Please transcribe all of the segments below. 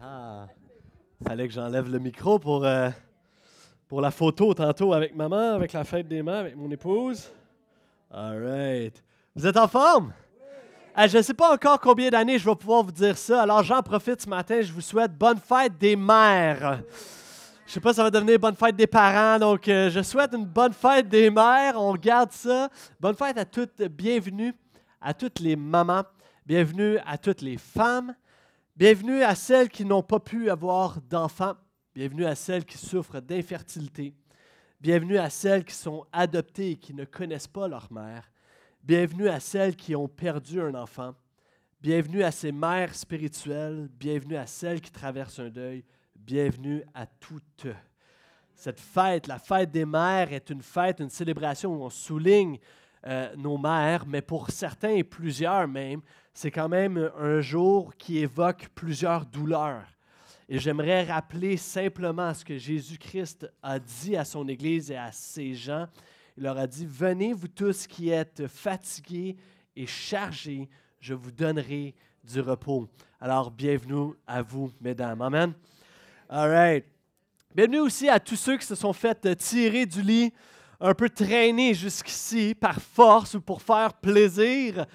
Ah, fallait que j'enlève le micro pour, euh, pour la photo tantôt avec maman, avec la fête des mères, avec mon épouse. All right. Vous êtes en forme? Ah, je ne sais pas encore combien d'années je vais pouvoir vous dire ça, alors j'en profite ce matin. Je vous souhaite bonne fête des mères. Je sais pas ça va devenir bonne fête des parents, donc euh, je souhaite une bonne fête des mères. On garde ça. Bonne fête à toutes, bienvenue à toutes les mamans, bienvenue à toutes les femmes, bienvenue à celles qui n'ont pas pu avoir d'enfants, bienvenue à celles qui souffrent d'infertilité, bienvenue à celles qui sont adoptées et qui ne connaissent pas leur mère, bienvenue à celles qui ont perdu un enfant, bienvenue à ces mères spirituelles, bienvenue à celles qui traversent un deuil, bienvenue à toutes. Cette fête, la fête des mères, est une fête, une célébration où on souligne euh, nos mères, mais pour certains et plusieurs même, c'est quand même un jour qui évoque plusieurs douleurs. Et j'aimerais rappeler simplement ce que Jésus-Christ a dit à son Église et à ses gens. Il leur a dit, venez vous tous qui êtes fatigués et chargés, je vous donnerai du repos. Alors, bienvenue à vous, mesdames. Amen. All right. Bienvenue aussi à tous ceux qui se sont fait tirer du lit un peu traîné jusqu'ici par force ou pour faire plaisir.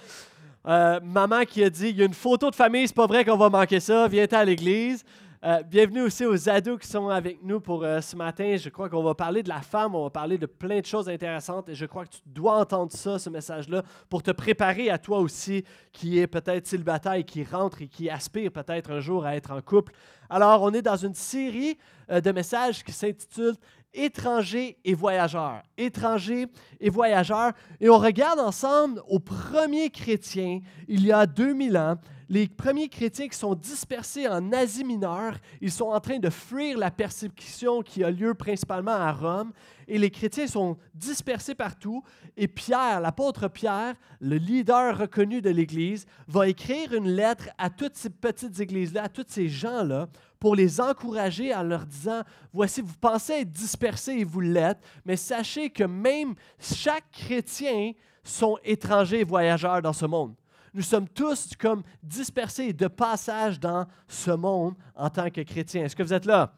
Euh, maman qui a dit il y a une photo de famille, c'est pas vrai qu'on va manquer ça, viens à l'église. Euh, bienvenue aussi aux ados qui sont avec nous pour euh, ce matin. Je crois qu'on va parler de la femme, on va parler de plein de choses intéressantes et je crois que tu dois entendre ça, ce message-là, pour te préparer à toi aussi qui est peut-être célibataire et qui rentre et qui aspire peut-être un jour à être en couple. Alors, on est dans une série de messages qui s'intitule étrangers et voyageurs. Étrangers et voyageurs. Et on regarde ensemble aux premiers chrétiens, il y a 2000 ans, les premiers chrétiens qui sont dispersés en Asie mineure, ils sont en train de fuir la persécution qui a lieu principalement à Rome, et les chrétiens sont dispersés partout, et Pierre, l'apôtre Pierre, le leader reconnu de l'Église, va écrire une lettre à toutes ces petites églises-là, à tous ces gens-là, pour les encourager en leur disant, voici, vous pensez être dispersés et vous l'êtes, mais sachez que même chaque chrétien sont étrangers et voyageurs dans ce monde. Nous sommes tous comme dispersés de passage dans ce monde en tant que chrétiens. Est-ce que vous êtes là?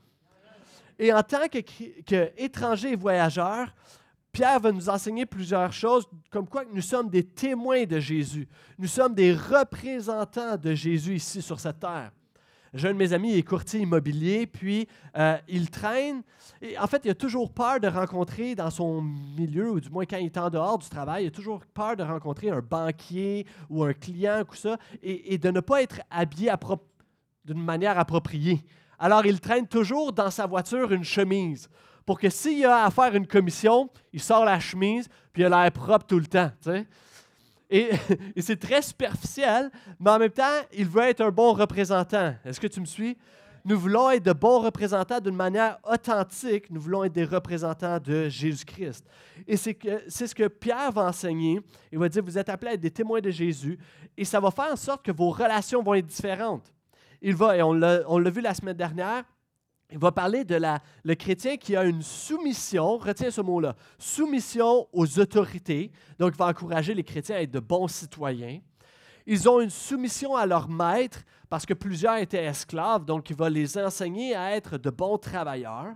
Et en tant qu'étrangers et voyageurs, Pierre va nous enseigner plusieurs choses, comme quoi nous sommes des témoins de Jésus. Nous sommes des représentants de Jésus ici sur cette terre. J'ai un de mes amis, est courtier immobilier, puis euh, il traîne. En fait, il a toujours peur de rencontrer dans son milieu, ou du moins quand il est en dehors du travail, il a toujours peur de rencontrer un banquier ou un client ou ça, et, de ne pas être habillé d'une manière appropriée. Alors, il traîne toujours dans sa voiture une chemise pour que s'il a à faire une commission, il sort la chemise, puis il a l'air propre tout le temps. Et, c'est très superficiel, mais en même temps, il veut être un bon représentant. Est-ce que tu me suis? Nous voulons être de bons représentants d'une manière authentique. Nous voulons être des représentants de Jésus-Christ. Et c'est, ce que Pierre va enseigner. Il va dire, vous êtes appelés à être des témoins de Jésus. Et ça va faire en sorte que vos relations vont être différentes. Il va, et on l'a vu la semaine dernière, il va parler de le chrétien qui a une soumission, retiens ce mot-là, soumission aux autorités. Donc, il va encourager les chrétiens à être de bons citoyens. Ils ont une soumission à leur maître parce que plusieurs étaient esclaves, donc il va les enseigner à être de bons travailleurs.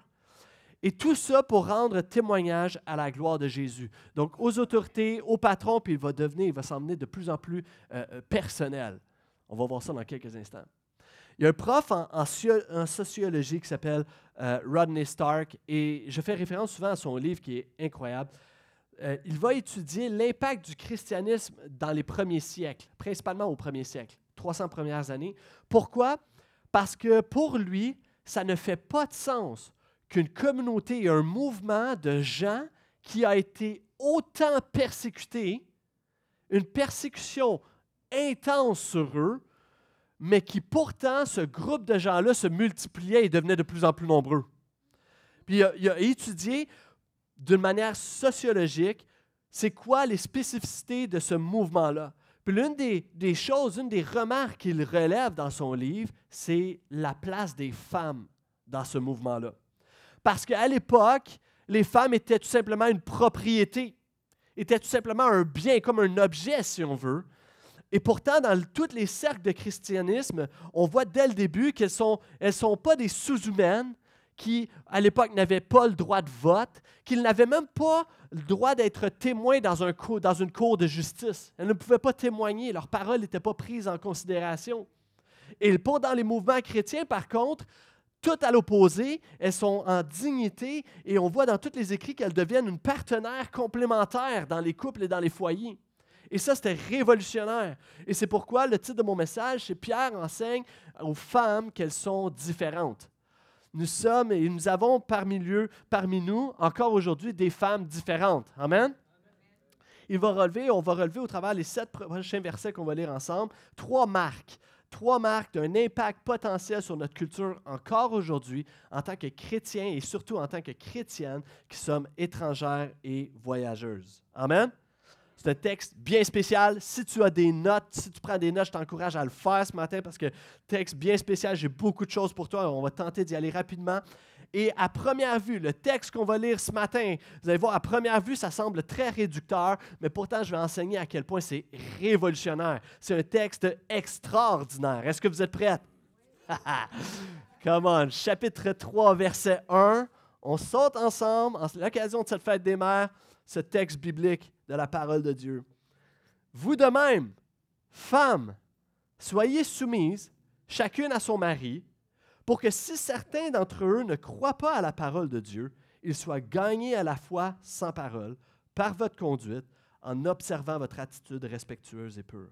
Et tout ça pour rendre témoignage à la gloire de Jésus. Donc aux autorités, aux patrons, puis il va devenir, il va s'emmener de plus en plus euh, euh, personnel. On va voir ça dans quelques instants. Il y a un prof en, sociologie qui s'appelle euh, Rodney Stark et je fais référence souvent à son livre qui est incroyable. Euh, il va étudier l'impact du christianisme dans les premiers siècles, principalement au premier siècle, 300 premières années. Pourquoi? Parce que pour lui, ça ne fait pas de sens qu'une communauté et un mouvement de gens qui a été autant persécuté, une persécution intense sur eux, mais qui pourtant, ce groupe de gens-là se multipliait et devenait de plus en plus nombreux. Puis il a, étudié d'une manière sociologique, c'est quoi les spécificités de ce mouvement-là. Puis l'une des, des, choses, une des remarques qu'il relève dans son livre, c'est la place des femmes dans ce mouvement-là. Parce qu'à l'époque, les femmes étaient tout simplement une propriété, étaient tout simplement un bien, comme un objet, si on veut. Et pourtant, dans tous les cercles de christianisme, on voit dès le début qu'elles ne sont, pas des sous-humaines qui, à l'époque, n'avaient pas le droit de vote, qu'ils n'avaient même pas le droit d'être témoins dans, un dans une cour de justice. Elles ne pouvaient pas témoigner, leurs paroles n'étaient pas prises en considération. Et dans les mouvements chrétiens, par contre, tout à l'opposé, elles sont en dignité et on voit dans tous les écrits qu'elles deviennent une partenaire complémentaire dans les couples et dans les foyers. Et ça, c'était révolutionnaire. Et c'est pourquoi le titre de mon message, c'est Pierre enseigne aux femmes qu'elles sont différentes. Nous sommes et nous avons parmi, parmi nous, encore aujourd'hui, des femmes différentes. Amen? Il va relever, on va relever au travers les sept prochains versets qu'on va lire ensemble, trois marques trois marques d'un impact potentiel sur notre culture encore aujourd'hui en tant que chrétiens et surtout en tant que chrétiennes qui sommes étrangères et voyageuses. Amen? C'est un texte bien spécial. Si tu as des notes, si tu prends des notes, je t'encourage à le faire ce matin parce que texte bien spécial, j'ai beaucoup de choses pour toi. On va tenter d'y aller rapidement. Et à première vue, le texte qu'on va lire ce matin, vous allez voir, à première vue, ça semble très réducteur, mais pourtant, je vais enseigner à quel point c'est révolutionnaire. C'est un texte extraordinaire. Est-ce que vous êtes prêts? Come on, chapitre 3, verset 1. On saute ensemble, en l'occasion de cette fête des mères, ce texte biblique de la parole de Dieu. Vous de même, femmes, soyez soumises, chacune à son mari, pour que si certains d'entre eux ne croient pas à la parole de Dieu, ils soient gagnés à la foi sans parole par votre conduite en observant votre attitude respectueuse et pure.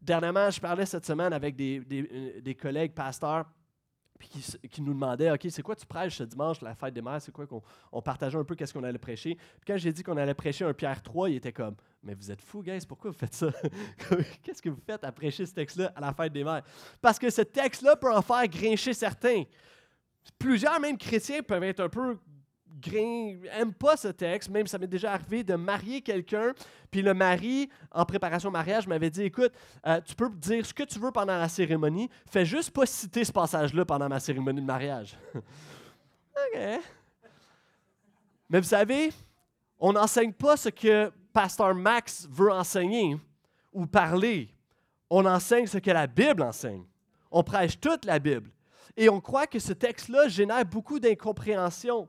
Dernièrement, je parlais cette semaine avec des, des collègues pasteurs puis qui, nous demandait OK, c'est quoi tu prêches ce dimanche, la fête des mères? C'est quoi qu'on on partageait un peu qu'est-ce qu'on allait prêcher? Puis quand j'ai dit qu'on allait prêcher un Pierre 3, il était comme Mais vous êtes fous, guys, pourquoi vous faites ça? Qu'est-ce que vous faites à prêcher ce texte-là à la fête des mères Parce que ce texte-là peut en faire grincher certains. Plusieurs, même chrétiens, peuvent être un peu n'aime pas ce texte, même ça m'est déjà arrivé de marier quelqu'un, puis le mari, en préparation au mariage, m'avait dit, écoute, euh, tu peux dire ce que tu veux pendant la cérémonie, fais juste pas citer ce passage-là pendant ma cérémonie de mariage. OK. Mais vous savez, on n'enseigne pas ce que Pasteur Max veut enseigner ou parler. On enseigne ce que la Bible enseigne. On prêche toute la Bible. Et on croit que ce texte-là génère beaucoup d'incompréhension.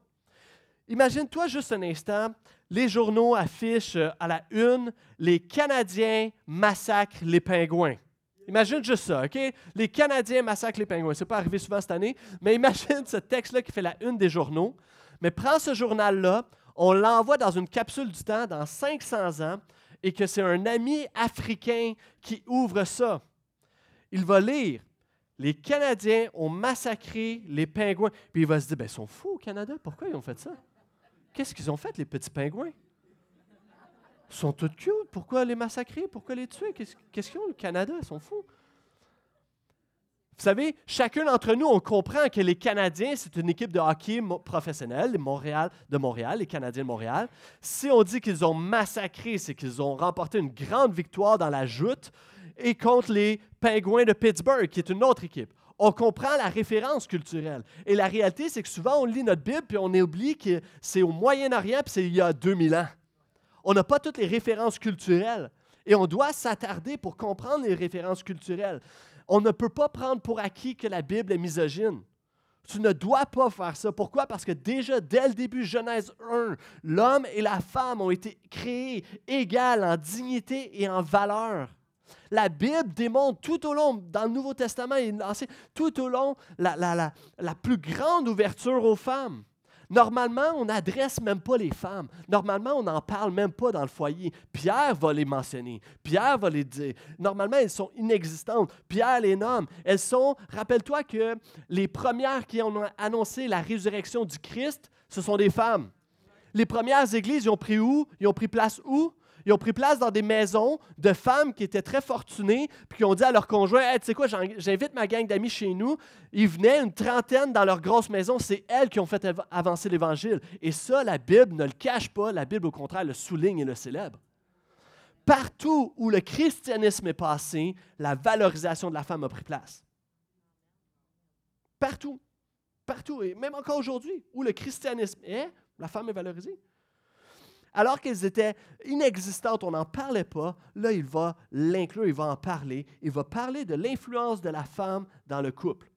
Imagine-toi juste un instant, les journaux affichent euh, à la une les Canadiens massacrent les pingouins. Imagine juste ça, OK? Les Canadiens massacrent les pingouins. Ce n'est pas arrivé souvent cette année, mais imagine ce texte-là qui fait la une des journaux. Mais prends ce journal-là, on l'envoie dans une capsule du temps dans 500 ans et que c'est un ami africain qui ouvre ça. Il va lire les Canadiens ont massacré les pingouins. Puis il va se dire, ben, ils sont fous au Canada, pourquoi ils ont fait ça? Qu'est-ce qu'ils ont fait, les petits pingouins? Ils sont tous cute. Pourquoi les massacrer? Pourquoi les tuer? Qu'est-ce qu'ils ont, le Canada? Ils sont fous. Vous savez, chacun d'entre nous, on comprend que les Canadiens, c'est une équipe de hockey professionnelle Montréal, de Montréal, les Canadiens de Montréal. Si on dit qu'ils ont massacré, c'est qu'ils ont remporté une grande victoire dans la joute et contre les Pingouins de Pittsburgh, qui est une autre équipe on comprend la référence culturelle. Et la réalité, c'est que souvent, on lit notre Bible, puis on oublie que c'est au Moyen-Orient, puis c'est il y a 2000 ans. On n'a pas toutes les références culturelles. Et on doit s'attarder pour comprendre les références culturelles. On ne peut pas prendre pour acquis que la Bible est misogyne. Tu ne dois pas faire ça. Pourquoi? Parce que déjà, dès le début, Genèse 1, l'homme et la femme ont été créés égales en dignité et en valeur. La Bible démontre tout au long, dans le Nouveau Testament et tout au long, la, la, plus grande ouverture aux femmes. Normalement, on n'adresse même pas les femmes. Normalement, on n'en parle même pas dans le foyer. Pierre va les mentionner. Pierre va les dire. Normalement, elles sont inexistantes. Pierre les nomme. Elles sont, rappelle-toi que les premières qui ont annoncé la résurrection du Christ, ce sont des femmes. Les premières églises, ils ont pris où? Ils ont pris place où? Ils ont pris place dans des maisons de femmes qui étaient très fortunées, puis qui ont dit à leur conjoint Tu sais quoi, j'invite ma gang d'amis chez nous. Ils venaient, une trentaine dans leur grosse maison. C'est elles qui ont fait avancer l'Évangile. Et ça, la Bible ne le cache pas. La Bible, au contraire, le souligne et le célèbre. Partout où le christianisme est passé, la valorisation de la femme a pris place. Partout. Partout. Et même encore aujourd'hui, où le christianisme est, la femme est valorisée. Alors qu'elles étaient inexistantes, on n'en parlait pas, là, il va l'inclure, il va en parler. Il va parler de l'influence de la femme dans le couple.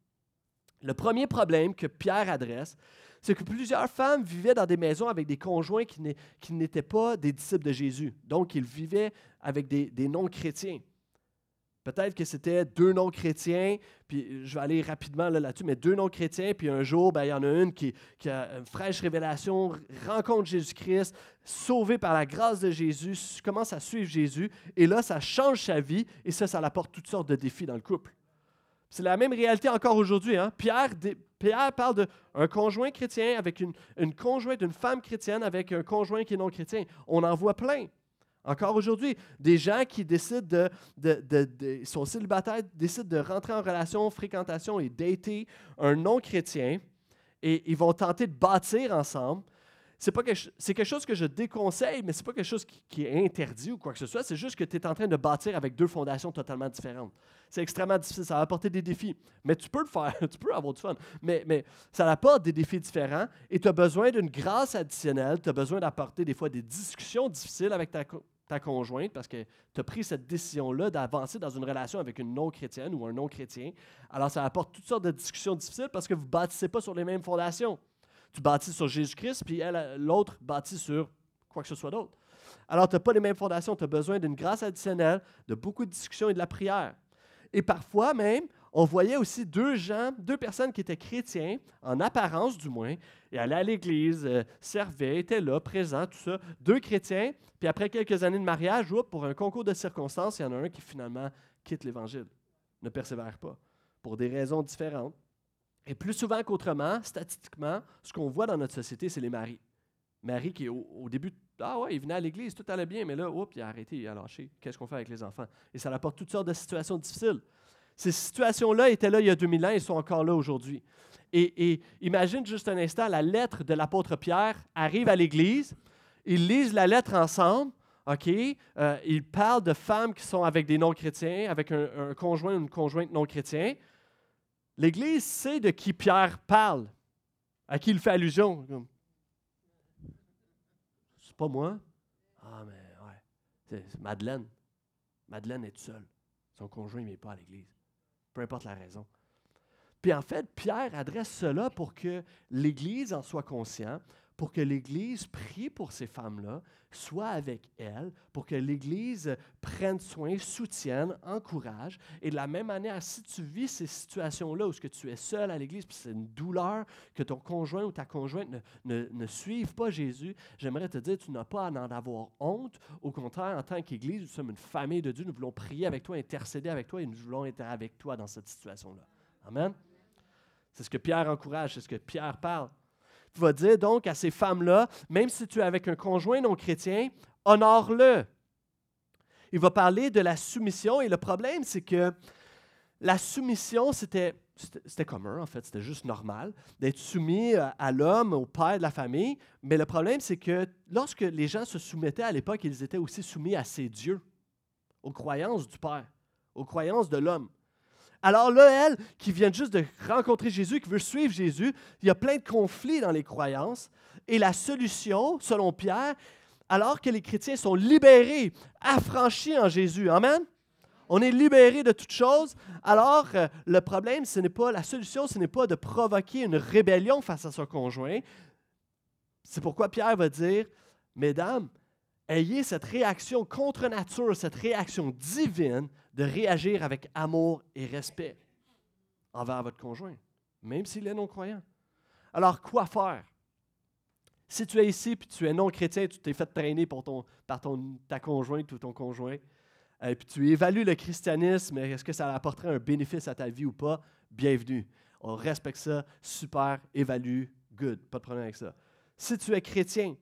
Le premier problème que Pierre adresse, c'est que plusieurs femmes vivaient dans des maisons avec des conjoints qui n'étaient pas des disciples de Jésus. Donc, ils vivaient avec des, non-chrétiens. Peut-être que c'était deux non-chrétiens, puis je vais aller rapidement là-dessus, mais deux non-chrétiens, puis un jour, ben, il y en a une qui, a une fraîche révélation, rencontre Jésus-Christ, sauvée par la grâce de Jésus, commence à suivre Jésus, et là, ça change sa vie, et ça, ça apporte toutes sortes de défis dans le couple. C'est la même réalité encore aujourd'hui. Hein? Pierre, parle d'un conjoint chrétien avec une, une conjointe, une femme chrétienne avec un conjoint qui est non chrétien. On en voit plein. Encore aujourd'hui, des gens qui décident de, sont célibataires, décident de rentrer en relation, fréquentation et dater un non-chrétien et ils vont tenter de bâtir ensemble c'est quelque chose que je déconseille, mais c'est pas quelque chose qui, est interdit ou quoi que ce soit. C'est juste que tu es en train de bâtir avec deux fondations totalement différentes. C'est extrêmement difficile, ça va apporter des défis. Mais tu peux le faire, tu peux avoir du fun. Mais, mais ça apporte des défis différents et tu as besoin d'une grâce additionnelle. Tu as besoin d'apporter des fois des discussions difficiles avec ta, ta conjointe parce que tu as pris cette décision-là d'avancer dans une relation avec une non-chrétienne ou un non-chrétien. Alors ça apporte toutes sortes de discussions difficiles parce que vous ne bâtissez pas sur les mêmes fondations tu bâtis sur Jésus-Christ, puis l'autre bâtit sur quoi que ce soit d'autre. Alors, tu n'as pas les mêmes fondations, tu as besoin d'une grâce additionnelle, de beaucoup de discussions et de la prière. Et parfois même, on voyait aussi deux gens, deux personnes qui étaient chrétiens, en apparence du moins, et allaient à l'église, euh, servaient, étaient là, présents, tout ça. Deux chrétiens, puis après quelques années de mariage, pour un concours de circonstances, il y en a un qui finalement quitte l'Évangile, ne persévère pas, pour des raisons différentes. Et plus souvent qu'autrement, statistiquement, ce qu'on voit dans notre société, c'est les maris. Marie qui, au, début, ah ouais, il venait à l'église, tout allait bien, mais là, oups, il a arrêté, il a lâché. Qu'est-ce qu'on fait avec les enfants? Et ça apporte toutes sortes de situations difficiles. Ces situations-là étaient là il y a 2000 ans et sont encore là aujourd'hui. Et, imagine juste un instant, la lettre de l'apôtre Pierre arrive à l'église, ils lisent la lettre ensemble, OK? Euh, ils parlent de femmes qui sont avec des non-chrétiens, avec un, un conjoint ou une conjointe non-chrétien. L'Église sait de qui Pierre parle, à qui il fait allusion. C'est pas moi? Ah, mais ouais. C'est Madeleine. Madeleine est seule. Son conjoint n'est pas à l'Église. Peu importe la raison. Puis en fait, Pierre adresse cela pour que l'Église en soit consciente, pour que l'Église prie pour ces femmes-là, soit avec elles, pour que l'Église prenne soin, soutienne, encourage. Et de la même manière, si tu vis ces situations-là où que tu es seul à l'Église, puis c'est une douleur que ton conjoint ou ta conjointe ne, ne, ne suive pas Jésus, j'aimerais te dire, tu n'as pas à en avoir honte. Au contraire, en tant qu'Église, nous sommes une famille de Dieu, nous voulons prier avec toi, intercéder avec toi et nous voulons être avec toi dans cette situation-là. Amen. C'est ce que Pierre encourage, c'est ce que Pierre parle. Il va dire donc à ces femmes-là, même si tu es avec un conjoint non chrétien, honore-le. Il va parler de la soumission et le problème, c'est que la soumission, c'était, c'était commun en fait, c'était juste normal d'être soumis à l'homme, au père de la famille. Mais le problème, c'est que lorsque les gens se soumettaient à l'époque, ils étaient aussi soumis à ces dieux, aux croyances du père, aux croyances de l'homme. Alors là, elle, qui vient juste de rencontrer Jésus, qui veut suivre Jésus, il y a plein de conflits dans les croyances. Et la solution, selon Pierre, alors que les chrétiens sont libérés, affranchis en Jésus, Amen. On est libérés de toutes choses. Alors, euh, le problème, ce n'est pas la solution, ce n'est pas de provoquer une rébellion face à son conjoint. C'est pourquoi Pierre va dire, Mesdames, ayez cette réaction contre nature, cette réaction divine de réagir avec amour et respect envers votre conjoint, même s'il est non-croyant. Alors, quoi faire? Si tu es ici et tu es non-chrétien, tu t'es fait traîner ton, par ton, ta conjointe ou ton conjoint, et puis tu évalues le christianisme, est-ce que ça apporterait un bénéfice à ta vie ou pas? Bienvenue. On respecte ça, super, évalue, good, pas de problème avec ça. Si tu es chrétien,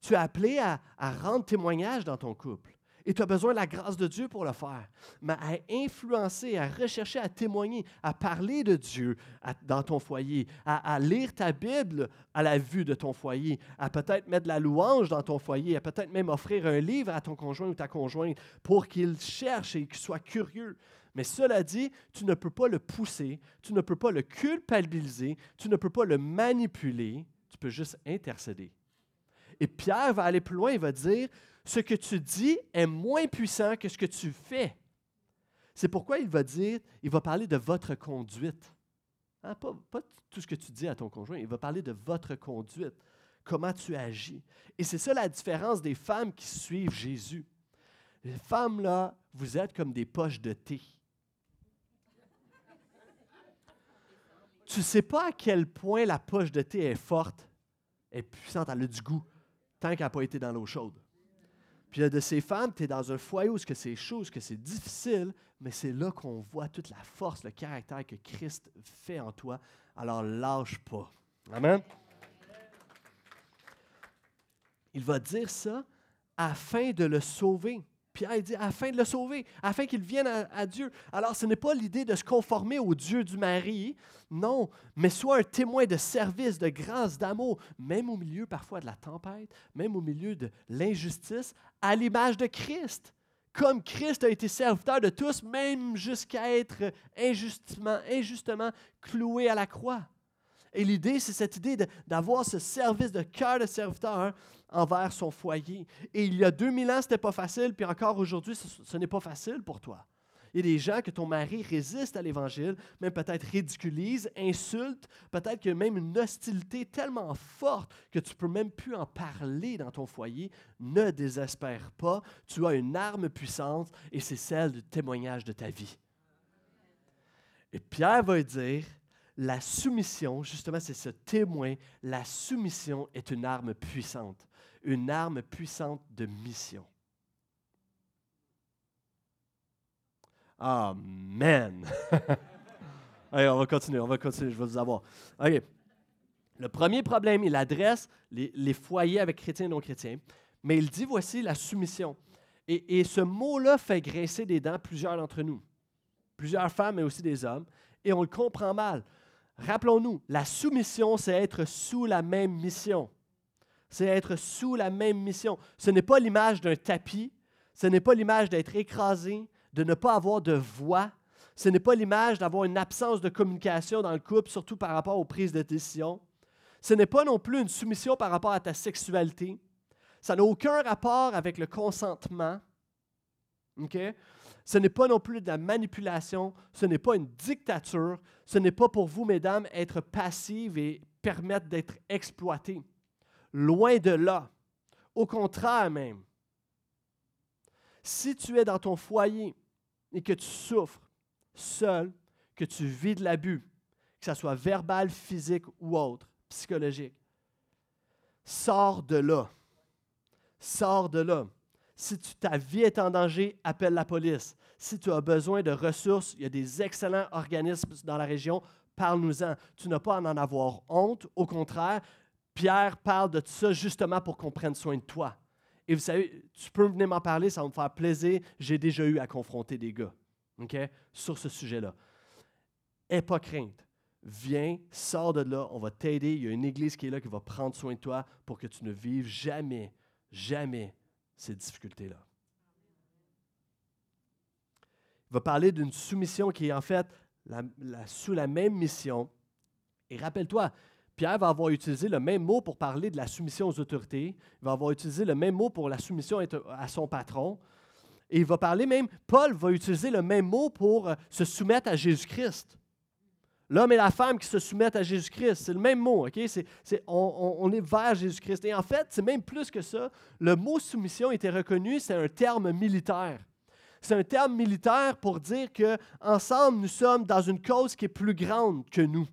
tu es appelé à rendre témoignage dans ton couple. Et tu as besoin de la grâce de Dieu pour le faire. Mais à influencer, à rechercher, à témoigner, à parler de Dieu dans ton foyer, à, lire ta Bible à la vue de ton foyer, à peut-être mettre de la louange dans ton foyer, à peut-être même offrir un livre à ton conjoint ou ta conjointe pour qu'il cherche et qu'il soit curieux. Mais cela dit, tu ne peux pas le pousser, tu ne peux pas le culpabiliser, tu ne peux pas le manipuler, tu peux juste intercéder. Et Pierre va aller plus loin, il va dire, ce que tu dis est moins puissant que ce que tu fais. C'est pourquoi il va dire, il va parler de votre conduite. Hein, pas, tout ce que tu dis à ton conjoint, il va parler de votre conduite, comment tu agis. Et c'est ça la différence des femmes qui suivent Jésus. Les femmes, là, vous êtes comme des poches de thé. Tu ne sais pas à quel point la poche de thé est forte, est puissante, elle a du goût, tant qu'elle n'a pas été dans l'eau chaude. Puis a de ces femmes, tu es dans un foyer où c'est chaud, que c'est difficile, mais c'est là qu'on voit toute la force, le caractère que Christ fait en toi. Alors lâche pas. Amen. Il va dire ça afin de le sauver. Pierre dit afin de le sauver, afin qu'il vienne à, Dieu. Alors, ce n'est pas l'idée de se conformer au Dieu du mari, non, mais soit un témoin de service, de grâce, d'amour, même au milieu parfois de la tempête, même au milieu de l'injustice, à l'image de Christ. Comme Christ a été serviteur de tous, même jusqu'à être injustement, injustement cloué à la croix. Et l'idée, c'est cette idée d'avoir ce service de cœur de serviteur hein, envers son foyer. Et il y a 2000 ans, ce n'était pas facile, puis encore aujourd'hui, ce, n'est pas facile pour toi. Il y a des gens que ton mari résiste à l'Évangile, même peut-être ridiculise, insulte, peut-être qu'il y a même une hostilité tellement forte que tu peux même plus en parler dans ton foyer. Ne désespère pas, tu as une arme puissante et c'est celle du témoignage de ta vie. Et Pierre va dire, la soumission, justement, c'est ce témoin, la soumission est une arme puissante, une arme puissante de mission. Amen. Allez, on va continuer, on va continuer, je vais vous avoir. OK. Le premier problème, il adresse les, foyers avec chrétiens et non chrétiens, mais il dit voici la soumission. Et, ce mot-là fait grincer des dents plusieurs d'entre nous, plusieurs femmes, mais aussi des hommes, et on le comprend mal. Rappelons-nous, la soumission, c'est être sous la même mission. C'est être sous la même mission. Ce n'est pas l'image d'un tapis, ce n'est pas l'image d'être écrasé, de ne pas avoir de voix, ce n'est pas l'image d'avoir une absence de communication dans le couple, surtout par rapport aux prises de décision. Ce n'est pas non plus une soumission par rapport à ta sexualité. Ça n'a aucun rapport avec le consentement. OK? Ce n'est pas non plus de la manipulation, ce n'est pas une dictature, ce n'est pas pour vous, mesdames, être passive et permettre d'être exploitée. Loin de là. Au contraire même. Si tu es dans ton foyer et que tu souffres seul, que tu vis de l'abus, que ce soit verbal, physique ou autre, psychologique, sors de là. Sors de là. Si ta vie est en danger, appelle la police. Si tu as besoin de ressources, il y a des excellents organismes dans la région, parle-nous-en. Tu n'as pas à en avoir honte. Au contraire, Pierre parle de ça justement pour qu'on prenne soin de toi. Et vous savez, tu peux venir m'en parler, ça va me faire plaisir. J'ai déjà eu à confronter des gars sur ce sujet-là. Aie pas crainte. Viens, sors de là, on va t'aider. Il y a une église qui est là qui va prendre soin de toi pour que tu ne vives jamais, jamais ces difficultés-là. Il va parler d'une soumission qui est en fait sous la même mission. Et rappelle-toi, Pierre va avoir utilisé le même mot pour parler de la soumission aux autorités. Il va avoir utilisé le même mot pour la soumission à son patron. Et il va parler même, Paul va utiliser le même mot pour euh, se soumettre à Jésus-Christ. L'homme et la femme qui se soumettent à Jésus-Christ, c'est le même mot, OK? on, est vers Jésus-Christ. Et en fait, c'est même plus que ça. Le mot soumission était reconnu, c'est un terme militaire. C'est un terme militaire pour dire que ensemble nous sommes dans une cause qui est plus grande que nous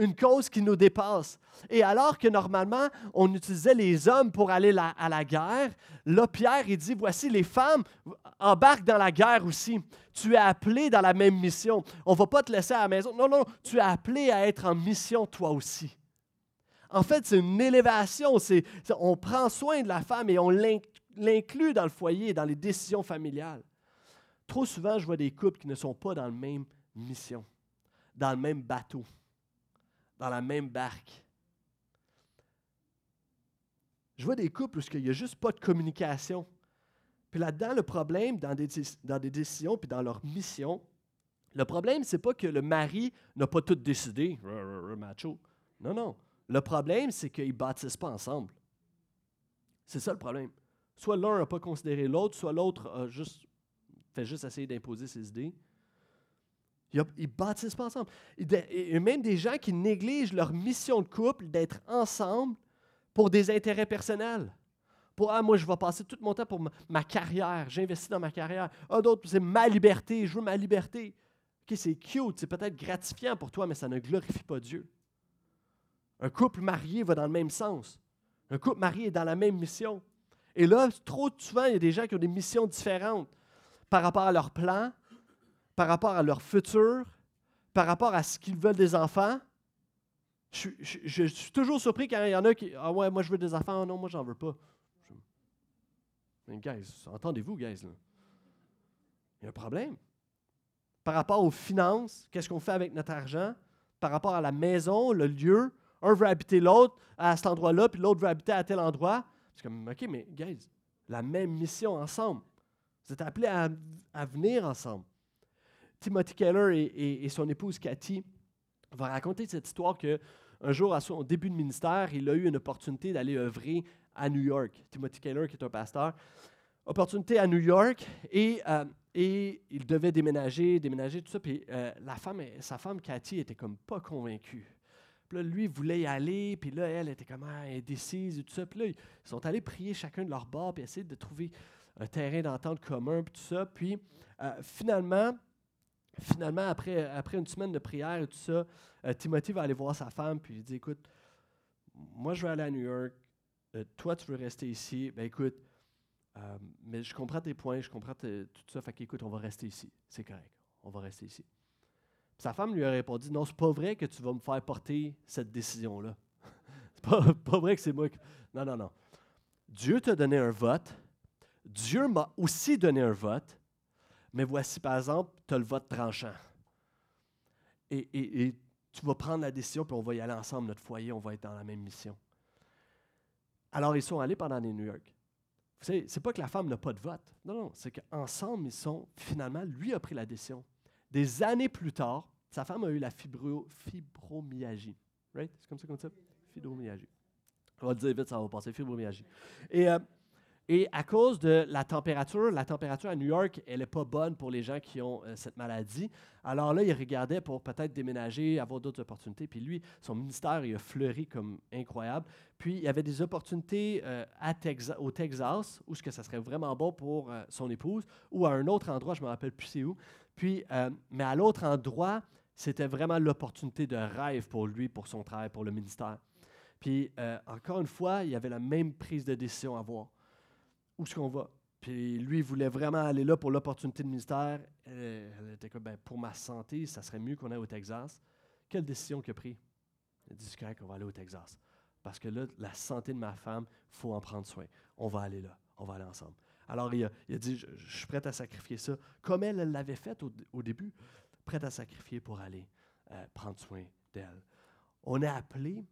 une cause qui nous dépasse. Et alors que normalement, on utilisait les hommes pour aller à la guerre, là, Pierre, il dit, voici, les femmes embarquent dans la guerre aussi. Tu es appelé dans la même mission. On ne va pas te laisser à la maison. Non, non, tu es appelé à être en mission toi aussi. En fait, c'est une élévation. On prend soin de la femme et on l'inclut dans le foyer, dans les décisions familiales. Trop souvent, je vois des couples qui ne sont pas dans la même mission, dans le même bateau dans la même barque. Je vois des couples où il n'y a juste pas de communication. Puis là-dedans, le problème dans des, dans des décisions puis dans leur mission, le problème, c'est pas que le mari n'a pas tout décidé, macho. Non, non. Le problème, c'est qu'ils ne bâtissent pas ensemble. C'est ça le problème. Soit l'un n'a pas considéré l'autre, soit l'autre a juste fait juste essayer d'imposer ses idées. Ils bâtissent pas ensemble. Et même des gens qui négligent leur mission de couple d'être ensemble pour des intérêts personnels. Pour, ah, moi, je vais passer tout mon temps pour ma, carrière, j'investis dans ma carrière. Ah, d'autres, c'est ma liberté, je veux ma liberté. OK, c'est cute, c'est peut-être gratifiant pour toi, mais ça ne glorifie pas Dieu. Un couple marié va dans le même sens. Un couple marié est dans la même mission. Et là, trop souvent, il y a des gens qui ont des missions différentes par rapport à leur plan, par rapport à leur futur, par rapport à ce qu'ils veulent des enfants. Je, suis toujours surpris quand il y en a qui Ah ouais, moi je veux des enfants, non, moi j'en veux pas. Mais guys, entendez-vous, guys, là? Il y a un problème. Par rapport aux finances, qu'est-ce qu'on fait avec notre argent? Par rapport à la maison, le lieu, un veut habiter l'autre à cet endroit-là, puis l'autre veut habiter à tel endroit. C'est comme, OK, mais guys, la même mission ensemble. Vous êtes appelés à, venir ensemble. Timothy Keller et, son épouse Cathy vont raconter cette histoire que un jour, à son début de ministère, il a eu une opportunité d'aller œuvrer à New York. Timothy Keller, qui est un pasteur, opportunité à New York et, euh, et il devait déménager, déménager, tout ça. Puis euh, la femme, sa femme, Cathy, était comme pas convaincue. Puis là, lui, voulait y aller, puis là, elle était comme ah, indécise et tout ça. Puis là, ils sont allés prier chacun de leur bord, puis essayer de trouver un terrain d'entente commun, puis tout ça. Puis euh, finalement, finalement après, après une semaine de prière et tout ça, euh, Timothy va aller voir sa femme, puis il dit Écoute, moi, je vais aller à New York, euh, toi, tu veux rester ici. Ben écoute, mais je comprends tes points, je comprends tout ça, fait qu'écoute, on va rester ici. C'est correct, on va rester ici. Sa femme lui a répondu Non, c'est pas vrai que tu vas me faire porter cette décision-là. c'est pas, pas vrai que c'est moi qui. Non, non, non. Dieu t'a donné un vote. Dieu m'a aussi donné un vote. Mais voici, par exemple, tu as le vote tranchant. Et, tu vas prendre la décision, puis on va y aller ensemble, notre foyer, on va être dans la même mission. Alors, ils sont allés pendant les New York. Vous savez, c'est pas que la femme n'a pas de vote. Non, non, c'est qu'ensemble, ils sont, finalement, lui a pris la décision. Des années plus tard, sa femme a eu la fibro, fibromyalgie. Right? C'est comme ça qu'on dit ça? On va le dire vite, ça va passer. Fibromyalgie. Euh, et à cause de la température, la température à New York, elle n'est pas bonne pour les gens qui ont euh, cette maladie. Alors là, il regardait pour peut-être déménager, avoir d'autres opportunités. Puis lui, son ministère, il a fleuri comme incroyable. Puis il y avait des opportunités euh, au Texas, où ce que ça serait vraiment bon pour son épouse, ou à un autre endroit, je ne me rappelle plus c'est où. Puis, mais à l'autre endroit, c'était vraiment l'opportunité de rêve pour lui, pour son travail, pour le ministère. Puis, euh, encore une fois, il y avait la même prise de décision à voir. Où est-ce qu'on va? Puis lui, il voulait vraiment aller là pour l'opportunité de ministère. Elle, était comme, ben, pour ma santé, ça serait mieux qu'on aille au Texas. Quelle décision qu'il a prise? Il a dit, c'est qu'on va aller au Texas. Parce que là, la santé de ma femme, il faut en prendre soin. On va aller là. On va aller ensemble. Alors, il a, dit, je, suis prêt à sacrifier ça, comme elle l'avait fait au début prête à sacrifier pour aller euh, prendre soin d'elle. On est appelé,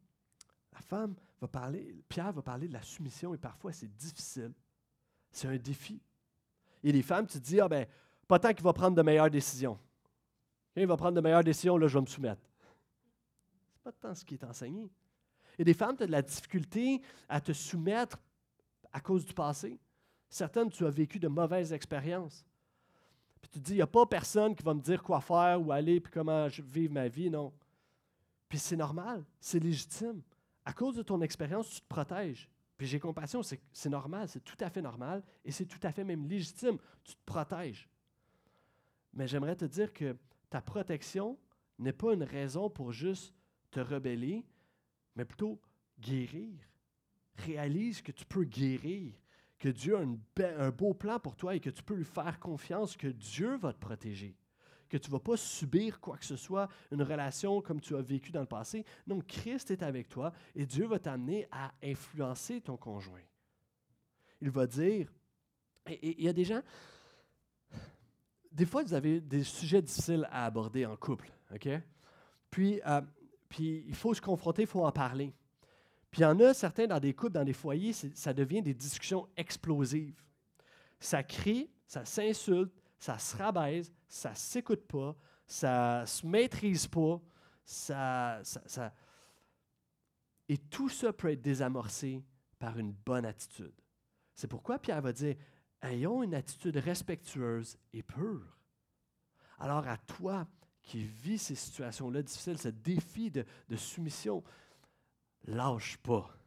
la femme va parler, Pierre va parler de la soumission et parfois c'est difficile. C'est un défi. Et les femmes, tu te dis, ah ben, pas tant qu'il va prendre de meilleures décisions. Quand il va prendre de meilleures décisions, là, je vais me soumettre. C'est pas tant ce qui est enseigné. Et des femmes, tu as de la difficulté à te soumettre à cause du passé. Certaines, tu as vécu de mauvaises expériences. Puis tu te dis, il n'y a pas personne qui va me dire quoi faire ou aller, puis comment je vivre ma vie, non. Puis c'est normal, c'est légitime. À cause de ton expérience, tu te protèges. Puis j'ai compassion, c'est normal, c'est tout à fait normal et c'est tout à fait même légitime. Tu te protèges. Mais j'aimerais te dire que ta protection n'est pas une raison pour juste te rebeller, mais plutôt guérir. Réalise que tu peux guérir que Dieu a un beau plan pour toi et que tu peux lui faire confiance que Dieu va te protéger. Que tu ne vas pas subir quoi que ce soit, une relation comme tu as vécu dans le passé. Non, Christ est avec toi et Dieu va t'amener à influencer ton conjoint. Il va dire, et il y a des gens, des fois vous avez des sujets difficiles à aborder en couple, OK? Puis, euh, puis il faut se confronter, il faut en parler. Puis il y en a certains dans des couples, dans des foyers, ça devient des discussions explosives. Ça crie, ça s'insulte, ça se rabaisse, ça ne s'écoute pas, ça ne se maîtrise pas, ça, ça, Et tout ça peut être désamorcé par une bonne attitude. C'est pourquoi Pierre va dire, ayons une attitude respectueuse et pure. Alors à toi qui vis ces situations-là difficiles, ce défi de, de soumission, lâche pas.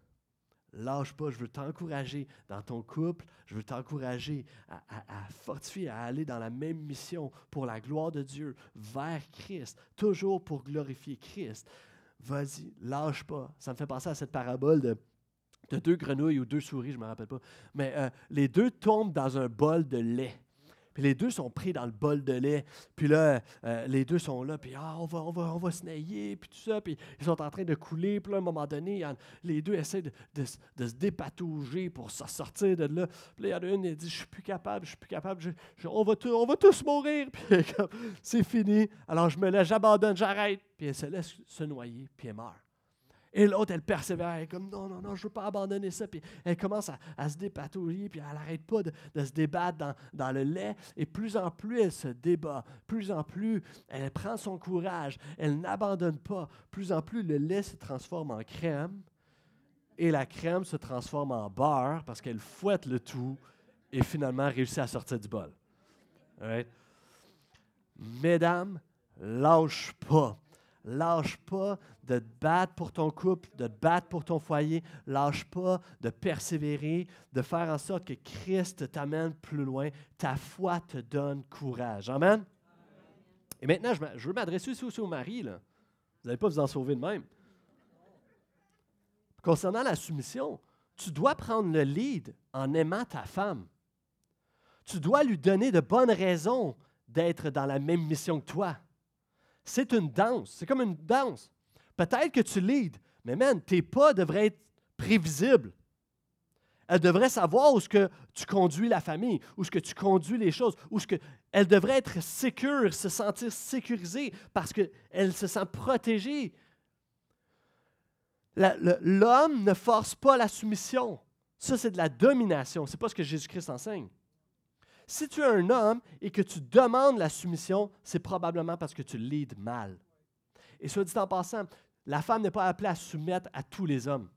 Lâche pas, je veux t'encourager dans ton couple, je veux t'encourager à, fortifier, à aller dans la même mission pour la gloire de Dieu, vers Christ, toujours pour glorifier Christ. Vas-y, lâche pas. Ça me fait penser à cette parabole de, deux grenouilles ou deux souris, je ne me rappelle pas. Mais euh, les deux tombent dans un bol de lait. Puis les deux sont pris dans le bol de lait. Puis là, euh, les deux sont là, puis ah, on, va, on, va, on va se nailler, puis tout ça. Puis ils sont en train de couler. Puis là, à un moment donné, les deux essaient de, se dépatouger pour sortir de là. Puis là, il y en a une, elle dit Je suis plus capable, je suis plus capable, on, va on va tous mourir. Puis c'est fini. Alors je me laisse, j'abandonne, j'arrête. Puis elle se laisse se noyer, puis elle meurt. Et l'autre, elle persévère, elle est comme non, non, non, je ne veux pas abandonner ça. Puis elle commence à, se dépatouiller, puis elle n'arrête pas de, se débattre dans, le lait. Et plus en plus, elle se débat. Plus en plus, elle prend son courage. Elle n'abandonne pas. Plus en plus, le lait se transforme en crème. Et la crème se transforme en beurre parce qu'elle fouette le tout et finalement réussit à sortir du bol. Mesdames, lâche pas. Lâche pas de te battre pour ton couple, de te battre pour ton foyer. Lâche pas de persévérer, de faire en sorte que Christ t'amène plus loin. Ta foi te donne courage. Amen? Et maintenant, je veux m'adresser aussi au mari. Là. Vous n'allez pas vous en sauver de même. Concernant la soumission, tu dois prendre le lead en aimant ta femme. Tu dois lui donner de bonnes raisons d'être dans la même mission que toi. C'est une danse. C'est comme une danse. Peut-être que tu leads, mais man, tes pas devraient être prévisibles. Elle devrait savoir où ce que tu conduis la famille, où ce que tu conduis les choses, où ce que elle devrait être sécure, se sentir sécurisée parce qu'elle se sent protégée. L'homme ne force pas la soumission. Ça, c'est de la domination. Ce n'est pas ce que Jésus-Christ enseigne. Si tu es un homme et que tu demandes la soumission, c'est probablement parce que tu leads mal. Et soit dit en passant, la femme n'est pas appelée à soumettre à tous les hommes.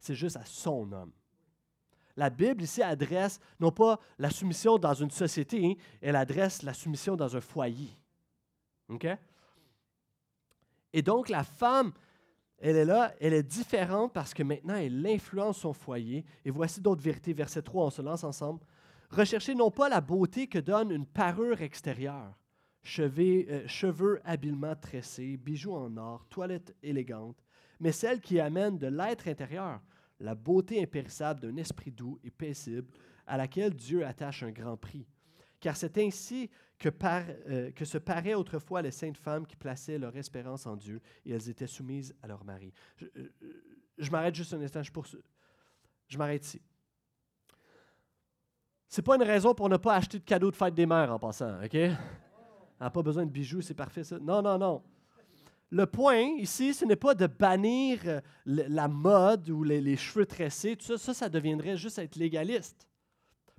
C'est juste à son homme. La Bible ici adresse non pas la soumission dans une société, hein, elle adresse la soumission dans un foyer. OK? Et donc la femme, elle est là, elle est différente parce que maintenant elle influence son foyer. Et voici d'autres vérités. Verset 3, on se lance ensemble. Recherchez non pas la beauté que donne une parure extérieure, euh, cheveux, habilement tressés, bijoux en or, toilette élégante, mais celle qui amène de l'être intérieur, la beauté impérissable d'un esprit doux et paisible, à laquelle Dieu attache un grand prix. Car c'est ainsi que, euh, se paraient autrefois les saintes femmes qui plaçaient leur espérance en Dieu et elles étaient soumises à leur mari. Je, euh, m'arrête juste un instant, je, je m'arrête ici. Ce n'est pas une raison pour ne pas acheter de cadeaux de fête des mères en passant, OK? N'a pas besoin de bijoux, c'est parfait ça. Non, non, non. Le point ici, ce n'est pas de bannir euh, la mode ou les, cheveux tressés, tout ça, ça, ça deviendrait juste être légaliste.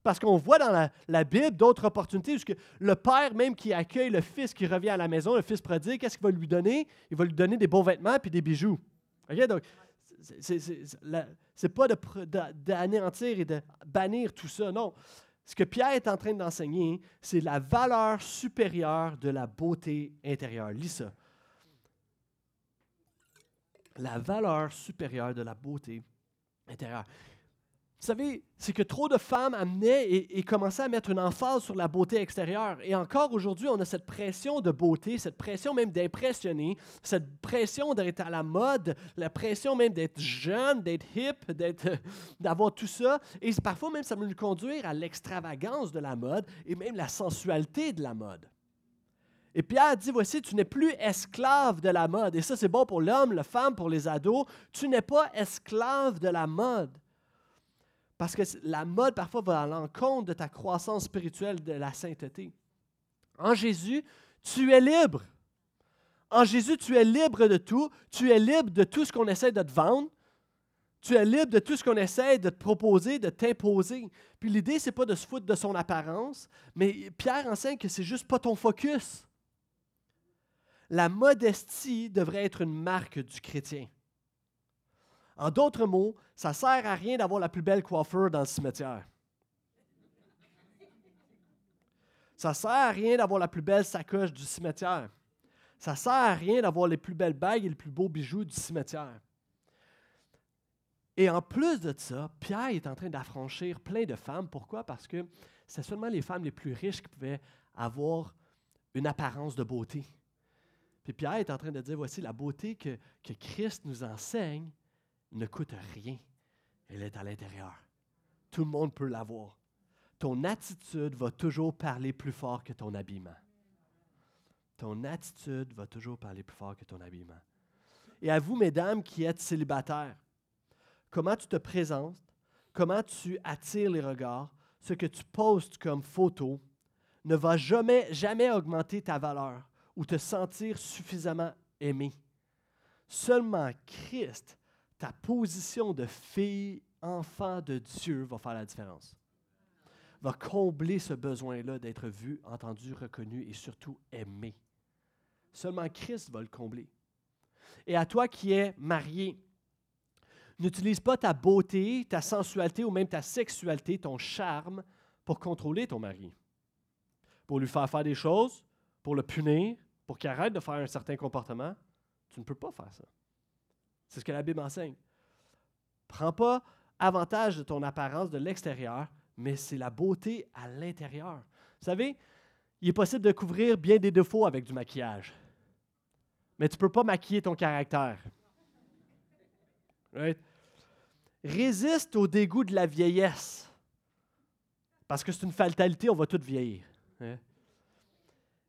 Parce qu'on voit dans la, Bible d'autres opportunités, le père même qui accueille le fils qui revient à la maison, le fils prodigue, qu'est-ce qu'il va lui donner? Il va lui donner des beaux vêtements puis des bijoux. OK? Donc, c'est pas d'anéantir et de bannir tout ça, non. Ce que Pierre est en train d'enseigner, c'est la valeur supérieure de la beauté intérieure. Lis ça. La valeur supérieure de la beauté intérieure. Vous savez, c'est que trop de femmes amenaient et, commençaient à mettre une emphase sur la beauté extérieure. Et encore aujourd'hui, on a cette pression de beauté, cette pression même d'impressionner, cette pression d'être à la mode, la pression même d'être jeune, d'être hip, d'avoir tout ça. Et parfois même, ça peut nous conduire à l'extravagance de la mode et même la sensualité de la mode. Et Pierre dit, voici, tu n'es plus esclave de la mode. Et ça, c'est bon pour l'homme, la femme, pour les ados. Tu n'es pas esclave de la mode. Parce que la mode, parfois, va à l'encontre de ta croissance spirituelle de la sainteté. En Jésus, tu es libre. En Jésus, tu es libre de tout. Tu es libre de tout ce qu'on essaie de te vendre. Tu es libre de tout ce qu'on essaie de te proposer, de t'imposer. Puis l'idée, ce n'est pas de se foutre de son apparence, mais Pierre enseigne que c'est juste pas ton focus. La modestie devrait être une marque du chrétien. En d'autres mots, ça ne sert à rien d'avoir la plus belle coiffure dans le cimetière. Ça ne sert à rien d'avoir la plus belle sacoche du cimetière. Ça ne sert à rien d'avoir les plus belles bagues et les plus beaux bijoux du cimetière. Et en plus de ça, Pierre est en train d'affranchir plein de femmes. Pourquoi? Parce que c'est seulement les femmes les plus riches qui pouvaient avoir une apparence de beauté. Puis Pierre est en train de dire, voici la beauté que, que Christ nous enseigne, ne coûte rien. Elle est à l'intérieur. Tout le monde peut l'avoir. Ton attitude va toujours parler plus fort que ton habillement. Ton attitude va toujours parler plus fort que ton habillement. Et à vous, mesdames, qui êtes célibataires, comment tu te présentes, comment tu attires les regards, ce que tu postes comme photo ne va jamais, jamais augmenter ta valeur ou te sentir suffisamment aimé. Seulement Christ, ta position de fille, enfant de Dieu va faire la différence. Va combler ce besoin-là d'être vu, entendu, reconnu et surtout aimé. Seulement Christ va le combler. Et à toi qui es marié, n'utilise pas ta beauté, ta sensualité ou même ta sexualité, ton charme pour contrôler ton mari. Pour lui faire faire des choses, pour le punir, pour qu'il arrête de faire un certain comportement. Tu ne peux pas faire ça. C'est ce que la Bible enseigne. Prends pas avantage de ton apparence de l'extérieur, mais c'est la beauté à l'intérieur. Vous savez, il est possible de couvrir bien des défauts avec du maquillage, mais tu ne peux pas maquiller ton caractère. Résiste au dégoût de la vieillesse, parce que c'est une fatalité, on va tous vieillir. Hein?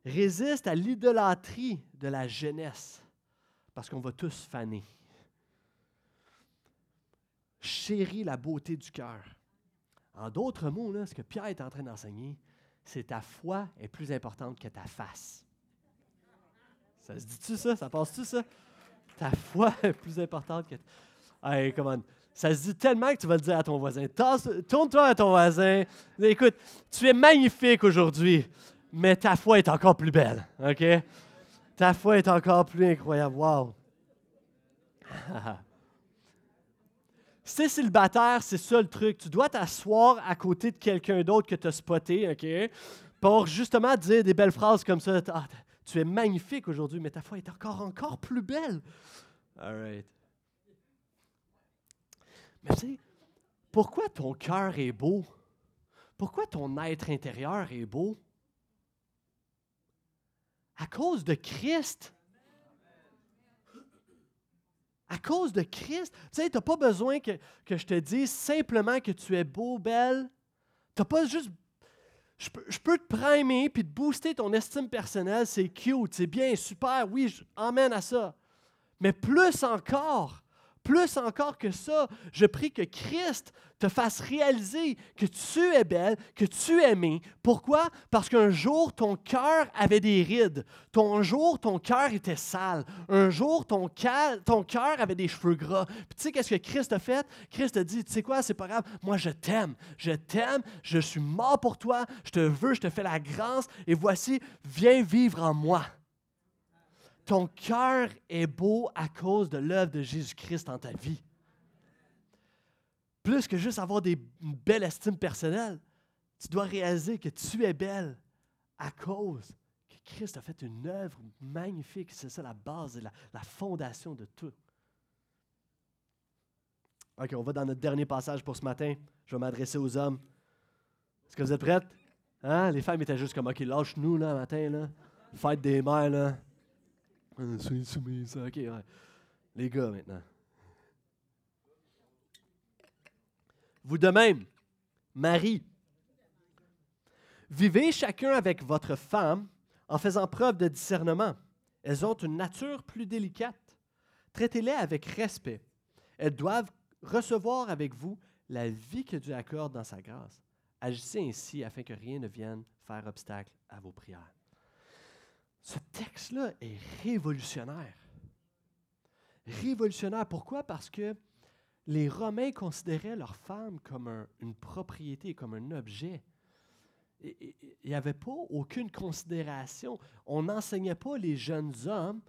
Résiste à l'idolâtrie de la jeunesse, parce qu'on va tous faner chéris la beauté du cœur. En d'autres mots, ce que Pierre est en train d'enseigner, c'est ta foi est plus importante que ta face. Ça se dit-tu ça? Ça passe-tu ça? Ta foi est plus importante que... Hey, come Ça se dit tellement que tu vas le dire à ton voisin. Tourne-toi à ton voisin. Écoute, tu es magnifique aujourd'hui, mais ta foi est encore plus belle. OK? Ta foi est encore plus incroyable. Wow! Es célibataire, c'est ça le truc. Tu dois t'asseoir à côté de quelqu'un d'autre que tu as spoté, OK? Pour justement dire des belles phrases comme ça. Ah, tu es magnifique aujourd'hui, mais ta foi est encore, encore plus belle. All right. Mais tu sais, pourquoi ton cœur est beau? Pourquoi ton être intérieur est beau? À cause de Christ. À cause de Christ. Tu sais, tu n'as pas besoin que, je te dise simplement que tu es beau, belle. Tu pas juste. Je peux, te primer puis te booster ton estime personnelle. C'est cute, c'est bien, super. Oui, je emmène à ça. Mais plus encore, plus encore que ça, je prie que Christ te fasse réaliser que tu es belle, que tu es aimée. Pourquoi? Parce qu'un jour, ton cœur avait des rides. Un jour, ton cœur était sale. Un jour, ton cœur avait des cheveux gras. Puis tu sais qu'est-ce que Christ a fait? Christ a dit, tu sais quoi, c'est pas grave, moi je t'aime. Je t'aime, je suis mort pour toi, je te veux, je te fais la grâce, et voici, viens vivre en moi. Ton cœur est beau à cause de l'œuvre de Jésus-Christ dans ta vie. Plus que juste avoir des, une belle estime personnelle, tu dois réaliser que tu es belle à cause que Christ a fait une œuvre magnifique. C'est ça la base la, la fondation de tout. OK, on va dans notre dernier passage pour ce matin. Je vais m'adresser aux hommes. Est-ce que vous êtes prêts? Hein? Les femmes étaient juste comme, OK, lâche-nous, là, matin, là. Fête des mères, là. Les gars, maintenant. Vous de même, Marie, vivez chacun avec votre femme en faisant preuve de discernement. Elles ont une nature plus délicate. Traitez-les avec respect. Elles doivent recevoir avec vous la vie que Dieu accorde dans sa grâce. Agissez ainsi afin que rien ne vienne faire obstacle à vos prières. Ce texte-là est révolutionnaire. Révolutionnaire. Pourquoi? Parce que les Romains considéraient leurs femmes comme une propriété, comme un objet. Il n'y avait pas aucune considération. On n'enseignait pas les jeunes hommes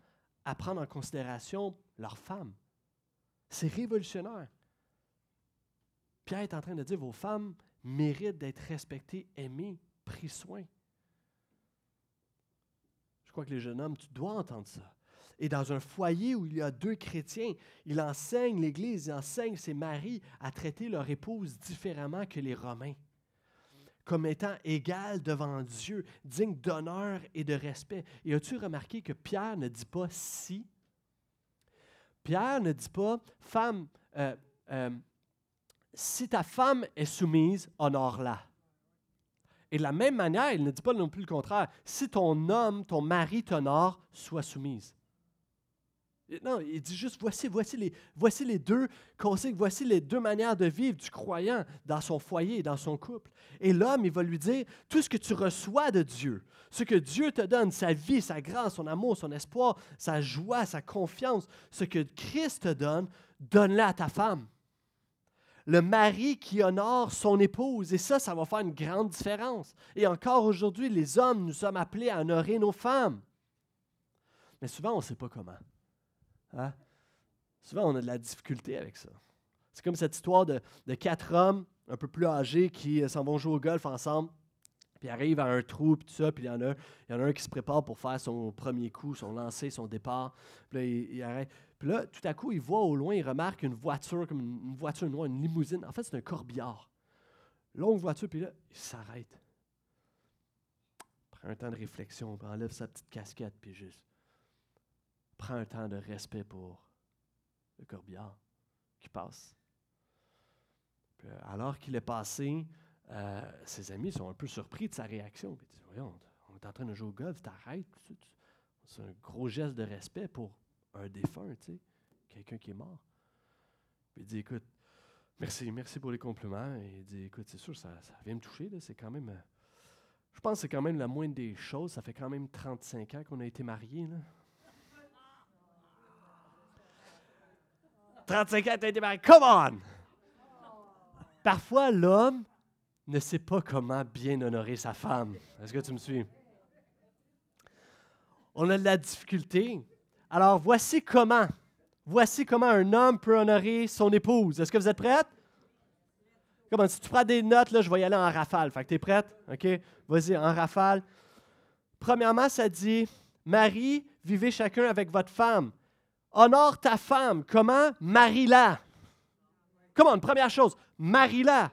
à prendre en considération leurs femmes. C'est révolutionnaire. Pierre est en train de dire, vos femmes méritent d'être respectées, aimées, pris soin. Que les jeunes hommes, tu dois entendre ça. Et dans un foyer où il y a deux chrétiens, il enseigne l'Église, il enseigne ses maris à traiter leur épouse différemment que les Romains, comme étant égales devant Dieu, dignes d'honneur et de respect. Et as-tu remarqué que Pierre ne dit pas si? Pierre ne dit pas, femme, euh, euh, si ta femme est soumise, honore-la. Et de la même manière, il ne dit pas non plus le contraire. Si ton homme, ton mari t'honore, sois soumise. Non, il dit juste voici, voici les, voici les deux conseils, voici les deux manières de vivre du croyant dans son foyer, dans son couple. Et l'homme, il va lui dire tout ce que tu reçois de Dieu, ce que Dieu te donne, sa vie, sa grâce, son amour, son espoir, sa joie, sa confiance, ce que Christ te donne, donne-le à ta femme le mari qui honore son épouse. Et ça, ça va faire une grande différence. Et encore aujourd'hui, les hommes, nous sommes appelés à honorer nos femmes. Mais souvent, on ne sait pas comment. Hein? Souvent, on a de la difficulté avec ça. C'est comme cette histoire de, quatre hommes un peu plus âgés qui euh, s'en vont jouer au golf ensemble. Puis arrivent à un trou, puis tout ça, puis il y, en a, un qui se prépare pour faire son premier coup, son lancer, son départ. Puis là, il arrête. Puis là, tout à coup, il voit au loin, il remarque une voiture, comme une, voiture noire, une limousine. En fait, c'est un corbillard. Longue voiture, puis là, il s'arrête. Prend un temps de réflexion, enlève sa petite casquette, puis juste prend un temps de respect pour le corbillard qui passe. Puis, euh, alors qu'il est passé, euh, ses amis sont un peu surpris de sa réaction. Ils disent Voyons, on est en train de jouer au golf, t'arrêtes. C'est un gros geste de respect pour un défunt, tu sais, quelqu'un qui est mort. Puis il dit, écoute, merci, merci pour les compliments. Il dit, écoute, c'est sûr, ça, ça vient me toucher, c'est quand même, euh, je pense que c'est quand même la moindre des choses. Ça fait quand même 35 ans qu'on a été mariés, là. 35 ans, tu as été marié. Come on! Parfois, l'homme ne sait pas comment bien honorer sa femme. Est-ce que tu me suis? On a de la difficulté alors voici comment. Voici comment un homme peut honorer son épouse. Est-ce que vous êtes prête? Comment, si tu prends des notes, là, je vais y aller en rafale. Fait que tu es prête? OK? Vas-y, en rafale. Premièrement, ça dit Marie, vivez chacun avec votre femme. Honore ta femme. Comment? Marie-la. Comment? Première chose, marie-la.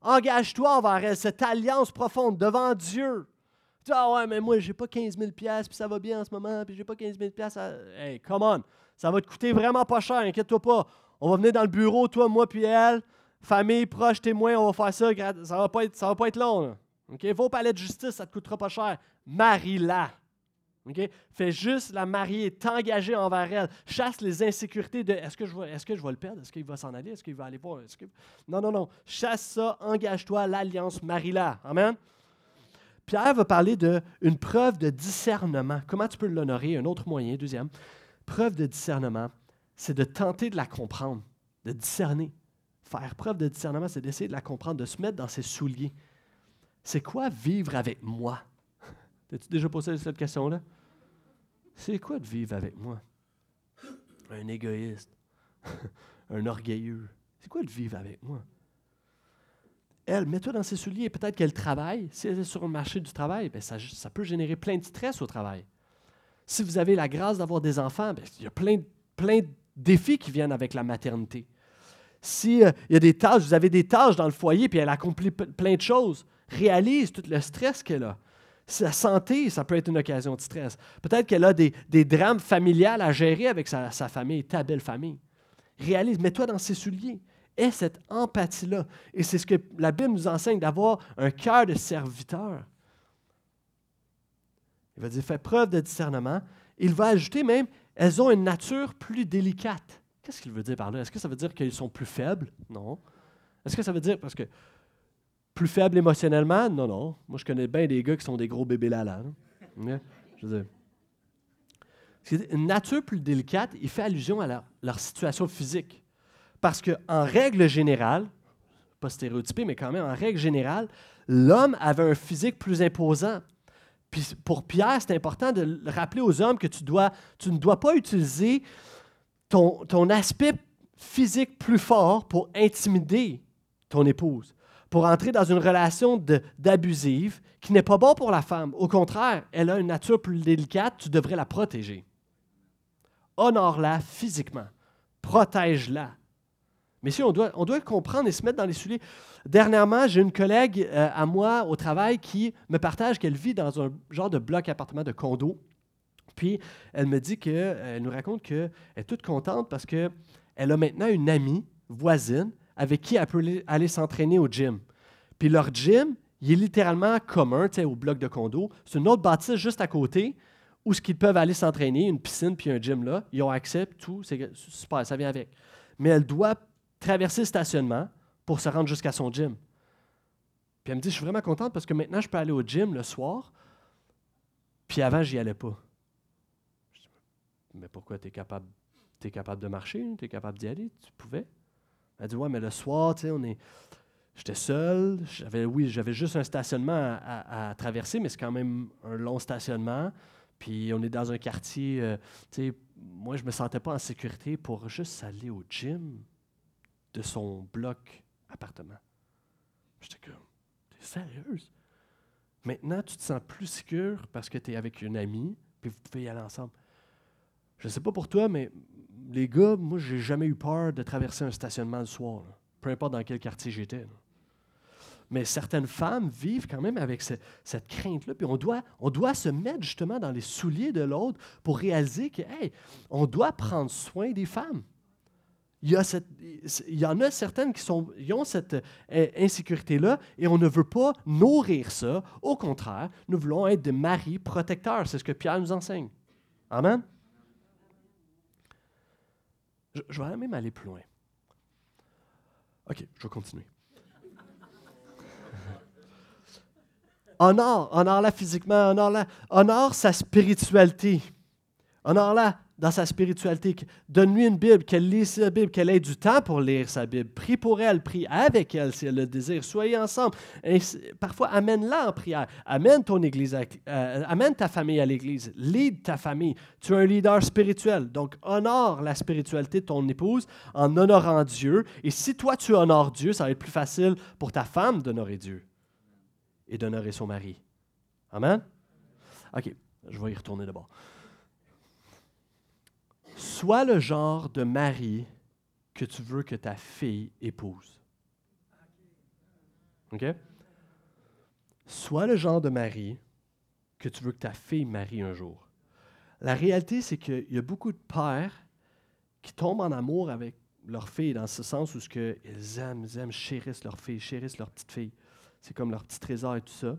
Engage-toi envers cette alliance profonde devant Dieu. Ah ouais, mais moi, j'ai pas 15 000 puis ça va bien en ce moment, puis j'ai pas 15 000 Hey, come on! Ça va te coûter vraiment pas cher, inquiète-toi pas. On va venir dans le bureau, toi, moi, puis elle, famille, proche, témoin, on va faire ça. Ça va pas être, ça va pas être long. Là. OK? Va au palais de justice, ça te coûtera pas cher. Marie-la. OK? Fais juste la marier, t'engager envers elle. Chasse les insécurités de est-ce que je vais, est-ce que je le perdre? Est-ce qu'il va s'en aller? Est-ce qu'il va aller voir? Que... Non, non, non. Chasse ça, engage-toi, l'alliance, marie-la. Amen? Pierre va parler d'une preuve de discernement. Comment tu peux l'honorer? Un autre moyen, deuxième. Preuve de discernement, c'est de tenter de la comprendre, de discerner. Faire preuve de discernement, c'est d'essayer de la comprendre, de se mettre dans ses souliers. C'est quoi vivre avec moi? T'as-tu déjà posé cette question-là? C'est quoi de vivre avec moi? Un égoïste, un orgueilleux. C'est quoi de vivre avec moi? Elle, mets-toi dans ses souliers. Peut-être qu'elle travaille. Si elle est sur le marché du travail, bien, ça, peut générer plein de stress au travail. Si vous avez la grâce d'avoir des enfants, bien, il y a plein, de défis qui viennent avec la maternité. Si euh, y a des tâches, vous avez des tâches dans le foyer, puis elle accomplit plein de choses, réalise tout le stress qu'elle a. Sa santé, ça peut être une occasion de stress. Peut-être qu'elle a des, drames familiales à gérer avec sa famille, ta belle famille. Réalise, mets-toi dans ses souliers est cette empathie-là. Et c'est ce que la Bible nous enseigne, d'avoir un cœur de serviteur. Il va dire, fais preuve de discernement. Il va ajouter même, elles ont une nature plus délicate. Qu'est-ce qu'il veut dire par là? Est-ce que ça veut dire qu'elles sont plus faibles? Non. Est-ce que ça veut dire parce que plus faibles émotionnellement? Non, non. Moi, je connais bien des gars qui sont des gros bébés lala. Dire. Une nature plus délicate, il fait allusion à leur situation physique. Parce qu'en règle générale, pas stéréotypé, mais quand même en règle générale, l'homme avait un physique plus imposant. Puis pour Pierre, c'est important de rappeler aux hommes que tu, dois, tu ne dois pas utiliser ton, ton aspect physique plus fort pour intimider ton épouse. pour entrer dans une relation d'abusive qui n'est pas bon pour la femme. Au contraire, elle a une nature plus délicate, tu devrais la protéger. Honore-la physiquement. Protège-la. Mais si on doit, on doit comprendre et se mettre dans les souliers. Dernièrement, j'ai une collègue euh, à moi au travail qui me partage qu'elle vit dans un genre de bloc appartement de condo. Puis elle me dit que, elle nous raconte qu'elle est toute contente parce qu'elle a maintenant une amie voisine avec qui elle peut aller s'entraîner au gym. Puis leur gym, il est littéralement commun au bloc de condo. C'est une autre bâtisse juste à côté où ce qu'ils peuvent aller s'entraîner, une piscine puis un gym là. Ils ont accès, tout, c'est super, ça vient avec. Mais elle doit traverser le stationnement pour se rendre jusqu'à son gym. Puis elle me dit, je suis vraiment contente parce que maintenant, je peux aller au gym le soir, puis avant, j'y allais pas. mais pourquoi tu es capable, es capable de marcher, tu es capable d'y aller, tu pouvais? Elle dit, ouais, mais le soir, tu sais, on est... J'étais seul, j'avais, oui, j'avais juste un stationnement à, traverser, mais c'est quand même un long stationnement. Puis on est dans un quartier, euh, moi, je ne me sentais pas en sécurité pour juste aller au gym de son bloc appartement. J'étais comme, t'es sérieuse? Maintenant, tu te sens plus sûr parce que tu es avec une amie, puis vous pouvez y aller ensemble. Je ne sais pas pour toi, mais les gars, moi, j'ai jamais eu peur de traverser un stationnement le soir, peu importe dans quel quartier j'étais. Mais certaines femmes vivent quand même avec cette crainte-là. Puis on doit, se mettre justement dans les souliers de l'autre pour réaliser que, hey, on doit prendre soin des femmes. Il y, en a certaines qui, ont cette euh, insécurité-là et on ne veut pas nourrir ça. Au contraire, nous voulons être des maris protecteurs. C'est ce que Pierre nous enseigne. Amen. Je, vais même aller plus loin. OK, je vais continuer. honore, honore-la physiquement, honore-la, honore sa spiritualité. Honore-la dans sa spiritualité. Donne-lui une Bible, qu'elle lise sa Bible, qu'elle ait du temps pour lire sa Bible. Prie pour elle, prie avec elle si elle le désire. Soyez ensemble. parfois, amène-la en prière. Amène ton église, euh, amène ta famille à l'église. Lead ta famille. Tu es un leader spirituel. Donc, honore la spiritualité de ton épouse en honorant Dieu. Et si toi, tu honores Dieu, ça va être plus facile pour ta femme d'honorer Dieu et d'honorer son mari. Amen? OK, je vais y retourner d'abord. Sois le genre de mari que tu veux que ta fille épouse. OK? Sois le genre de mari que tu veux que ta fille marie un jour. La réalité, c'est qu'il y a beaucoup de pères qui tombent en amour avec leur fille, dans ce sens où ce que ils aiment, ils aiment, chérissent leur fille, chérissent leur petite fille. C'est comme leur petit trésor et tout ça.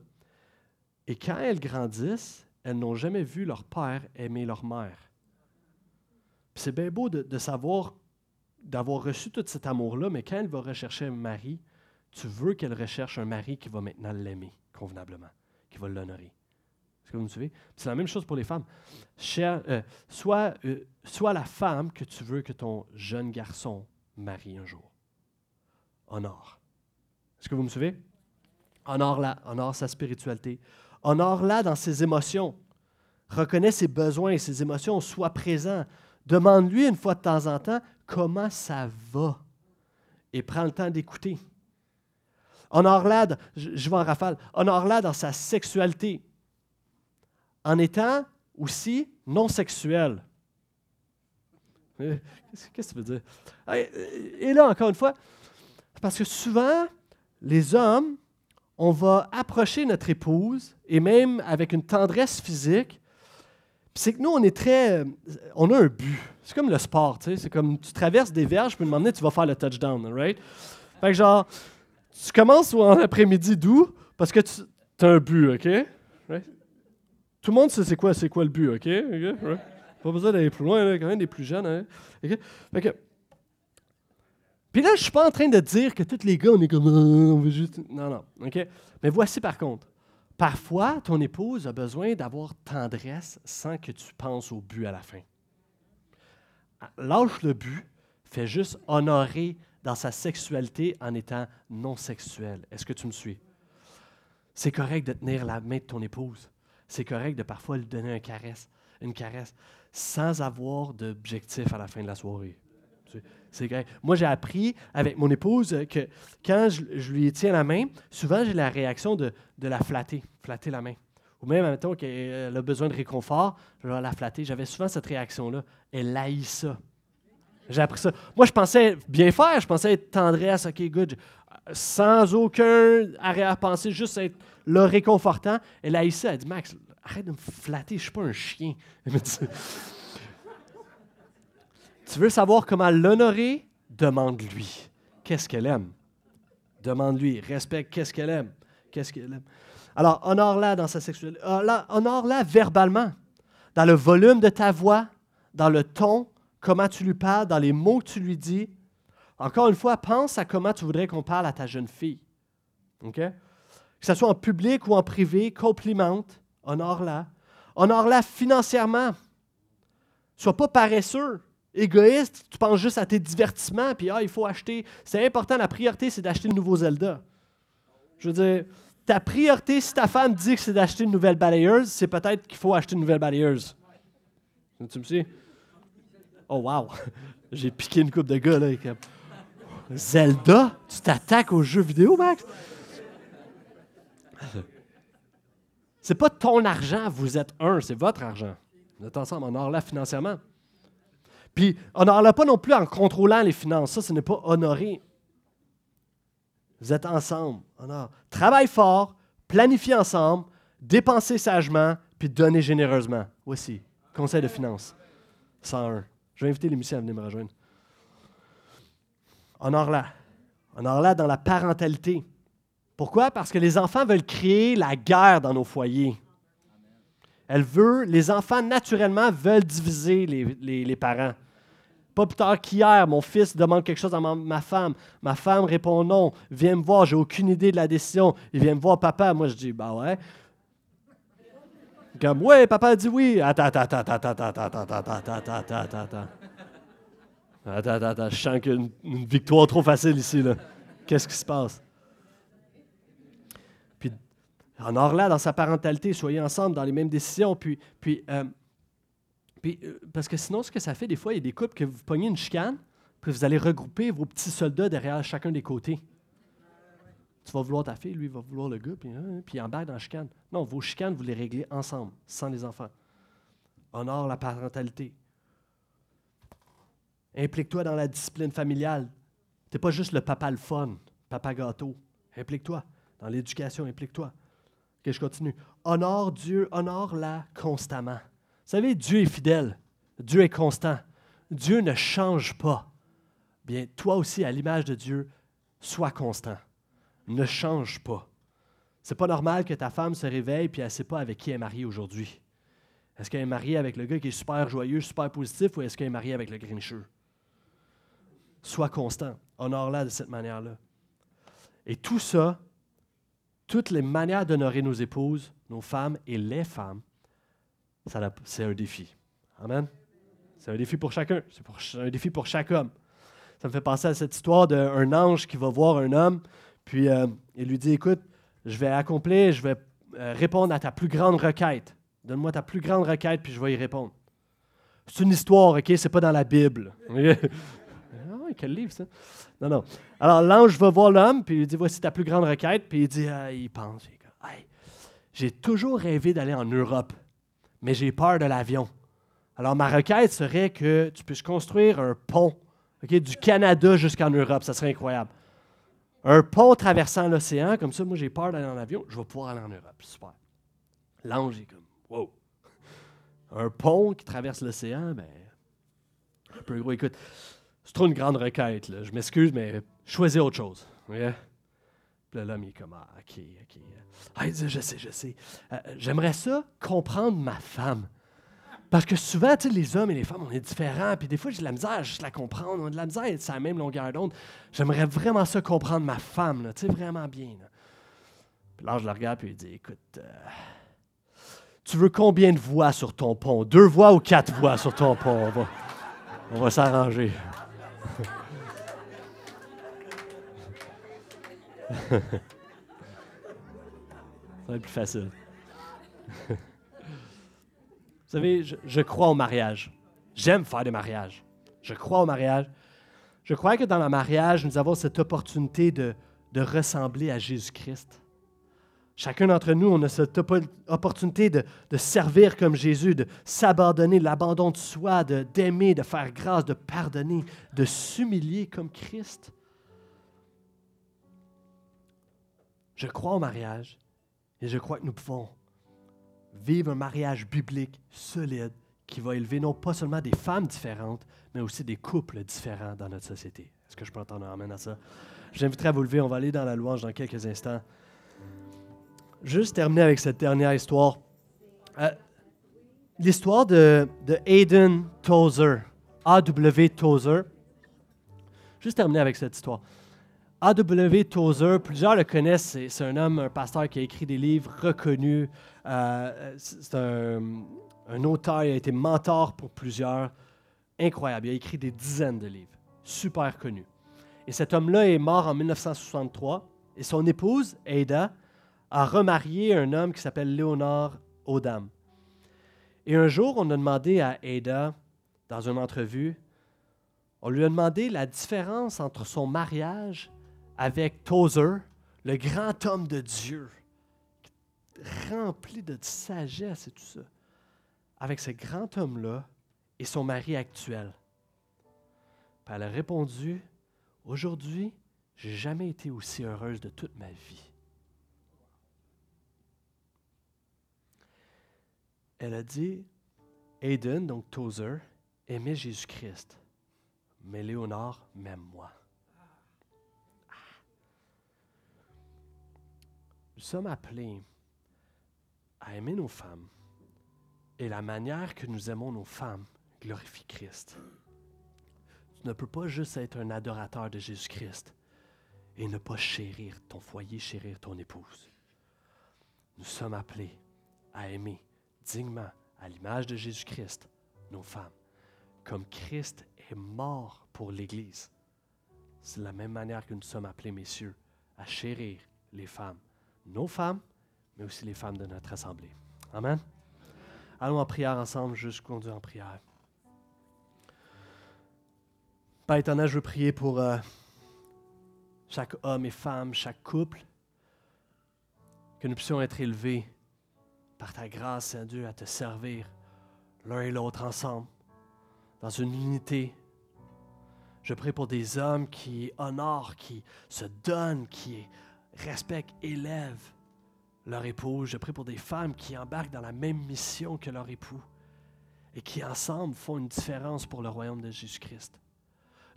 Et quand elles grandissent, elles n'ont jamais vu leur père aimer leur mère. C'est bien beau de, savoir, d'avoir reçu tout cet amour-là, mais quand elle va rechercher un mari, tu veux qu'elle recherche un mari qui va maintenant l'aimer convenablement, qui va l'honorer. Est-ce que vous me suivez? C'est la même chose pour les femmes. Euh, soit, euh, soit la femme que tu veux que ton jeune garçon marie un jour. Honore. Est-ce que vous me suivez? Honore-la, honore sa spiritualité. Honore-la dans ses émotions. Reconnais ses besoins et ses émotions, sois présent. Demande-lui une fois de temps en temps comment ça va et prends le temps d'écouter. Honore-la, je vais en rafale, honore-la dans sa sexualité en étant aussi non sexuel. Euh, qu'est-ce que tu veux dire? Et là, encore une fois, parce que souvent, les hommes, on va approcher notre épouse, et même avec une tendresse physique, c'est que nous, on est très. On a un but. C'est comme le sport, tu sais. C'est comme tu traverses des verges, puis un moment tu vas faire le touchdown, right? Fait que genre, tu commences en après-midi doux parce que tu as un but, OK? Tout le monde sait c'est quoi, c'est quoi le but, OK? Pas besoin d'aller plus loin, quand même des plus jeunes. Hein? Fait que, puis là, je suis pas en train de dire que tous les gars, on est comme. On veut juste... Non, non. OK? Mais voici par contre. Parfois, ton épouse a besoin d'avoir tendresse sans que tu penses au but à la fin. Lâche le but, fais juste honorer dans sa sexualité en étant non sexuel. Est-ce que tu me suis? C'est correct de tenir la main de ton épouse. C'est correct de parfois lui donner une caresse, une caresse, sans avoir d'objectif à la fin de la soirée. C'est Moi, j'ai appris avec mon épouse que quand je, lui tiens la main, souvent j'ai la réaction de, la flatter, flatter la main. Ou même, mettons qu'elle a besoin de réconfort, je vais la flatter. J'avais souvent cette réaction-là. Elle haït ça. J'ai appris ça. Moi, je pensais bien faire, je pensais être tendresse, OK, good, sans aucun arrière-pensée, juste être là réconfortant. Elle haït ça. Elle dit, Max, arrête de me flatter, je ne suis pas un chien. Tu veux savoir comment l'honorer? Demande-lui. Qu'est-ce qu'elle aime? Demande-lui. Respecte qu'est-ce qu'elle aime. Qu'est-ce qu'elle aime? Alors, honore-la dans sa sexualité. Honore-la verbalement. Dans le volume de ta voix, dans le ton, comment tu lui parles, dans les mots que tu lui dis. Encore une fois, pense à comment tu voudrais qu'on parle à ta jeune fille. OK? Que ce soit en public ou en privé, complimente, honore-la. Honore-la financièrement. Sois pas paresseux égoïste, tu penses juste à tes divertissements, puis ah, il faut acheter. C'est important, la priorité, c'est d'acheter le nouveau Zelda. Je veux dire, ta priorité, si ta femme dit que c'est d'acheter une nouvelle balayeuse, c'est peut-être qu'il faut acheter une nouvelle balayeuse. Tu me sais? Oh, wow! J'ai piqué une coupe de gars, là. Zelda? Tu t'attaques aux jeux vidéo, Max? C'est pas ton argent, vous êtes un, c'est votre argent. Vous êtes ensemble en or là financièrement. Puis, on n'en pas non plus en contrôlant les finances. Ça, ce n'est pas honoré. Vous êtes ensemble. Travaille fort, planifie ensemble, dépensez sagement, puis donnez généreusement. Voici, conseil de finances. 101. Je vais inviter les musiciens à venir me rejoindre. Honore-la. Honore-la dans la parentalité. Pourquoi? Parce que les enfants veulent créer la guerre dans nos foyers. Elle veut, les enfants naturellement veulent diviser les parents. Pas plus tard qu'hier, mon fils demande quelque chose à ma, femme. Ma femme répond non. Viens me voir, j'ai aucune idée de la décision. Il vient me voir papa. Moi, je dis, bah ouais. Comme, ouais, papa dit oui. Attends, attends, attends, attends, attends, attends, attends, attends, attends, attends, attends, attends. Attends, attends, attends, je sens qu'il y a une, victoire trop facile ici. Qu'est-ce qui se passe? Puis, en or là, dans sa parentalité, soyez ensemble dans les mêmes décisions. Puis, puis euh, parce que sinon, ce que ça fait, des fois, il y a des couples que vous pognez une chicane, puis vous allez regrouper vos petits soldats derrière chacun des côtés. Tu vas vouloir ta fille, lui va vouloir le gars, puis, hein, puis il embarque dans la chicane. Non, vos chicanes, vous les réglez ensemble, sans les enfants. Honore la parentalité. Implique-toi dans la discipline familiale. Tu n'es pas juste le papa le fun, papa gâteau. Implique-toi. Dans l'éducation, implique-toi. Que je continue. Honore Dieu, honore-la constamment. Vous savez, Dieu est fidèle. Dieu est constant. Dieu ne change pas. Bien, toi aussi, à l'image de Dieu, sois constant. Ne change pas. C'est pas normal que ta femme se réveille puis elle ne sait pas avec qui elle est mariée aujourd'hui. Est-ce qu'elle est mariée avec le gars qui est super joyeux, super positif, ou est-ce qu'elle est mariée avec le grincheux? Sois constant. Honore-la de cette manière-là. Et tout ça, toutes les manières d'honorer nos épouses, nos femmes et les femmes, c'est un défi. Amen. C'est un défi pour chacun. C'est un défi pour chaque homme. Ça me fait penser à cette histoire d'un ange qui va voir un homme, puis euh, il lui dit Écoute, je vais accomplir, je vais euh, répondre à ta plus grande requête. Donne-moi ta plus grande requête, puis je vais y répondre. C'est une histoire, OK? C'est pas dans la Bible. ah, quel livre, ça? Non, non. Alors, l'ange va voir l'homme, puis il lui dit Voici ta plus grande requête, puis il dit ah, Il pense, J'ai toujours rêvé d'aller en Europe mais j'ai peur de l'avion. Alors, ma requête serait que tu puisses construire un pont du Canada jusqu'en Europe. Ça serait incroyable. Un pont traversant l'océan, comme ça, moi, j'ai peur d'aller en avion, je vais pouvoir aller en Europe. Super. L'ange est comme, wow. Un pont qui traverse l'océan, ben, un peu gros. Écoute, c'est trop une grande requête. Je m'excuse, mais choisis autre chose. Puis là, l'homme, il est comme, ah, OK, OK. Ah, il dit, je sais, je sais. Euh, j'aimerais ça comprendre ma femme. Parce que souvent, les hommes et les femmes, on est différents. Puis des fois, j'ai de la misère juste la comprendre. On a de la misère à être sur la même longueur d'onde. J'aimerais vraiment ça comprendre ma femme, là, vraiment bien. Puis là, je la regarde puis il dit, écoute, euh, tu veux combien de voix sur ton pont? Deux voix ou quatre voix sur ton pont? On va, on va s'arranger. Ça va être plus facile. Vous savez, je, crois au mariage. J'aime faire des mariages. Je crois au mariage. Je crois que dans le mariage, nous avons cette opportunité de, de ressembler à Jésus-Christ. Chacun d'entre nous, on a cette opportunité de, de servir comme Jésus, de s'abandonner, l'abandon de soi, d'aimer, de, faire grâce, de pardonner, de s'humilier comme Christ. Je crois au mariage et je crois que nous pouvons vivre un mariage biblique solide qui va élever non pas seulement des femmes différentes, mais aussi des couples différents dans notre société. Est-ce que je peux entendre un amène à ça? J'inviterai à vous lever, on va aller dans la louange dans quelques instants juste terminer avec cette dernière histoire. Euh, l'histoire de, de Aiden Tozer, A.W. Tozer. Juste terminer avec cette histoire. A.W. Tozer, plusieurs le connaissent, c'est un homme, un pasteur qui a écrit des livres reconnus. Euh, c'est un, un, auteur, il a été mentor pour plusieurs. Incroyable, il a écrit des dizaines de livres, super connu. Et cet homme-là est mort en 1963 et son épouse, Ada, a remarié un homme qui s'appelle Léonard Odam. Et un jour, on a demandé à Ada, dans une entrevue, on lui a demandé la différence entre son mariage avec Tozer, le grand homme de Dieu, rempli de sagesse et tout ça, avec ce grand homme-là et son mari actuel. Elle a répondu, aujourd'hui, j'ai jamais été aussi heureuse de toute ma vie. elle a dit Aiden, donc Tozer, aimait Jésus-Christ, mais Léonard m'aime moi. Nous sommes appelés à aimer nos femmes et la manière que nous aimons nos femmes glorifie Christ. Tu ne peux pas juste être un adorateur de Jésus-Christ et ne pas chérir ton foyer, chérir ton épouse. Nous sommes appelés à aimer dignement, à l'image de Jésus-Christ, nos femmes. Comme Christ est mort pour l'Église. C'est la même manière que nous sommes appelés, messieurs, à chérir les femmes, nos femmes, mais aussi les femmes de notre assemblée. Amen. Allons en prière ensemble, juste conduire en prière. Père éternel, je veux prier pour euh, chaque homme et femme, chaque couple, que nous puissions être élevés par ta grâce, Saint Dieu, à te servir l'un et l'autre ensemble, dans une unité. Je prie pour des hommes qui honorent, qui se donnent, qui respectent, élèvent leur épouse. Je prie pour des femmes qui embarquent dans la même mission que leur époux et qui ensemble font une différence pour le royaume de Jésus-Christ.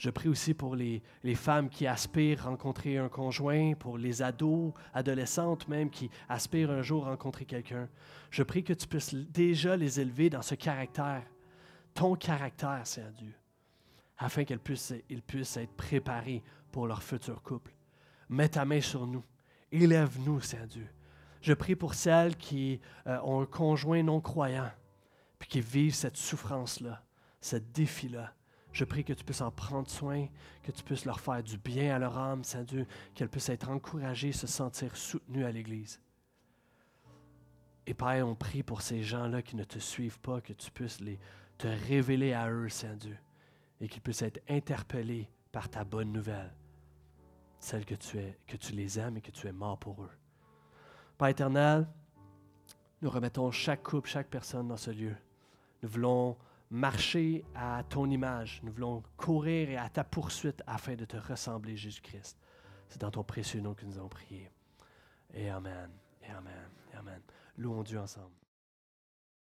Je prie aussi pour les, femmes qui aspirent rencontrer un conjoint, pour les ados, adolescentes même qui aspirent un jour rencontrer quelqu'un. Je prie que tu puisses déjà les élever dans ce caractère, ton caractère, Seigneur Dieu, afin qu'ils puissent, ils puissent être préparés pour leur futur couple. Mets ta main sur nous. Élève-nous, Seigneur Dieu. Je prie pour celles qui euh, ont un conjoint non croyant, puis qui vivent cette souffrance-là, ce défi-là. Je prie que tu puisses en prendre soin, que tu puisses leur faire du bien à leur âme, Saint Dieu, qu'elles puissent être encouragées, se sentir soutenues à l'Église. Et Père, on prie pour ces gens-là qui ne te suivent pas, que tu puisses te révéler à eux, Saint Dieu, et qu'ils puissent être interpellés par ta bonne nouvelle, celle que tu, es, que tu les aimes et que tu es mort pour eux. Père éternel, nous remettons chaque couple, chaque personne dans ce lieu. Nous voulons marcher à ton image. Nous voulons courir et à ta poursuite afin de te ressembler, Jésus-Christ. C'est dans ton précieux nom que nous avons prié. Et Amen. Et Amen. Amen. Louons Dieu ensemble.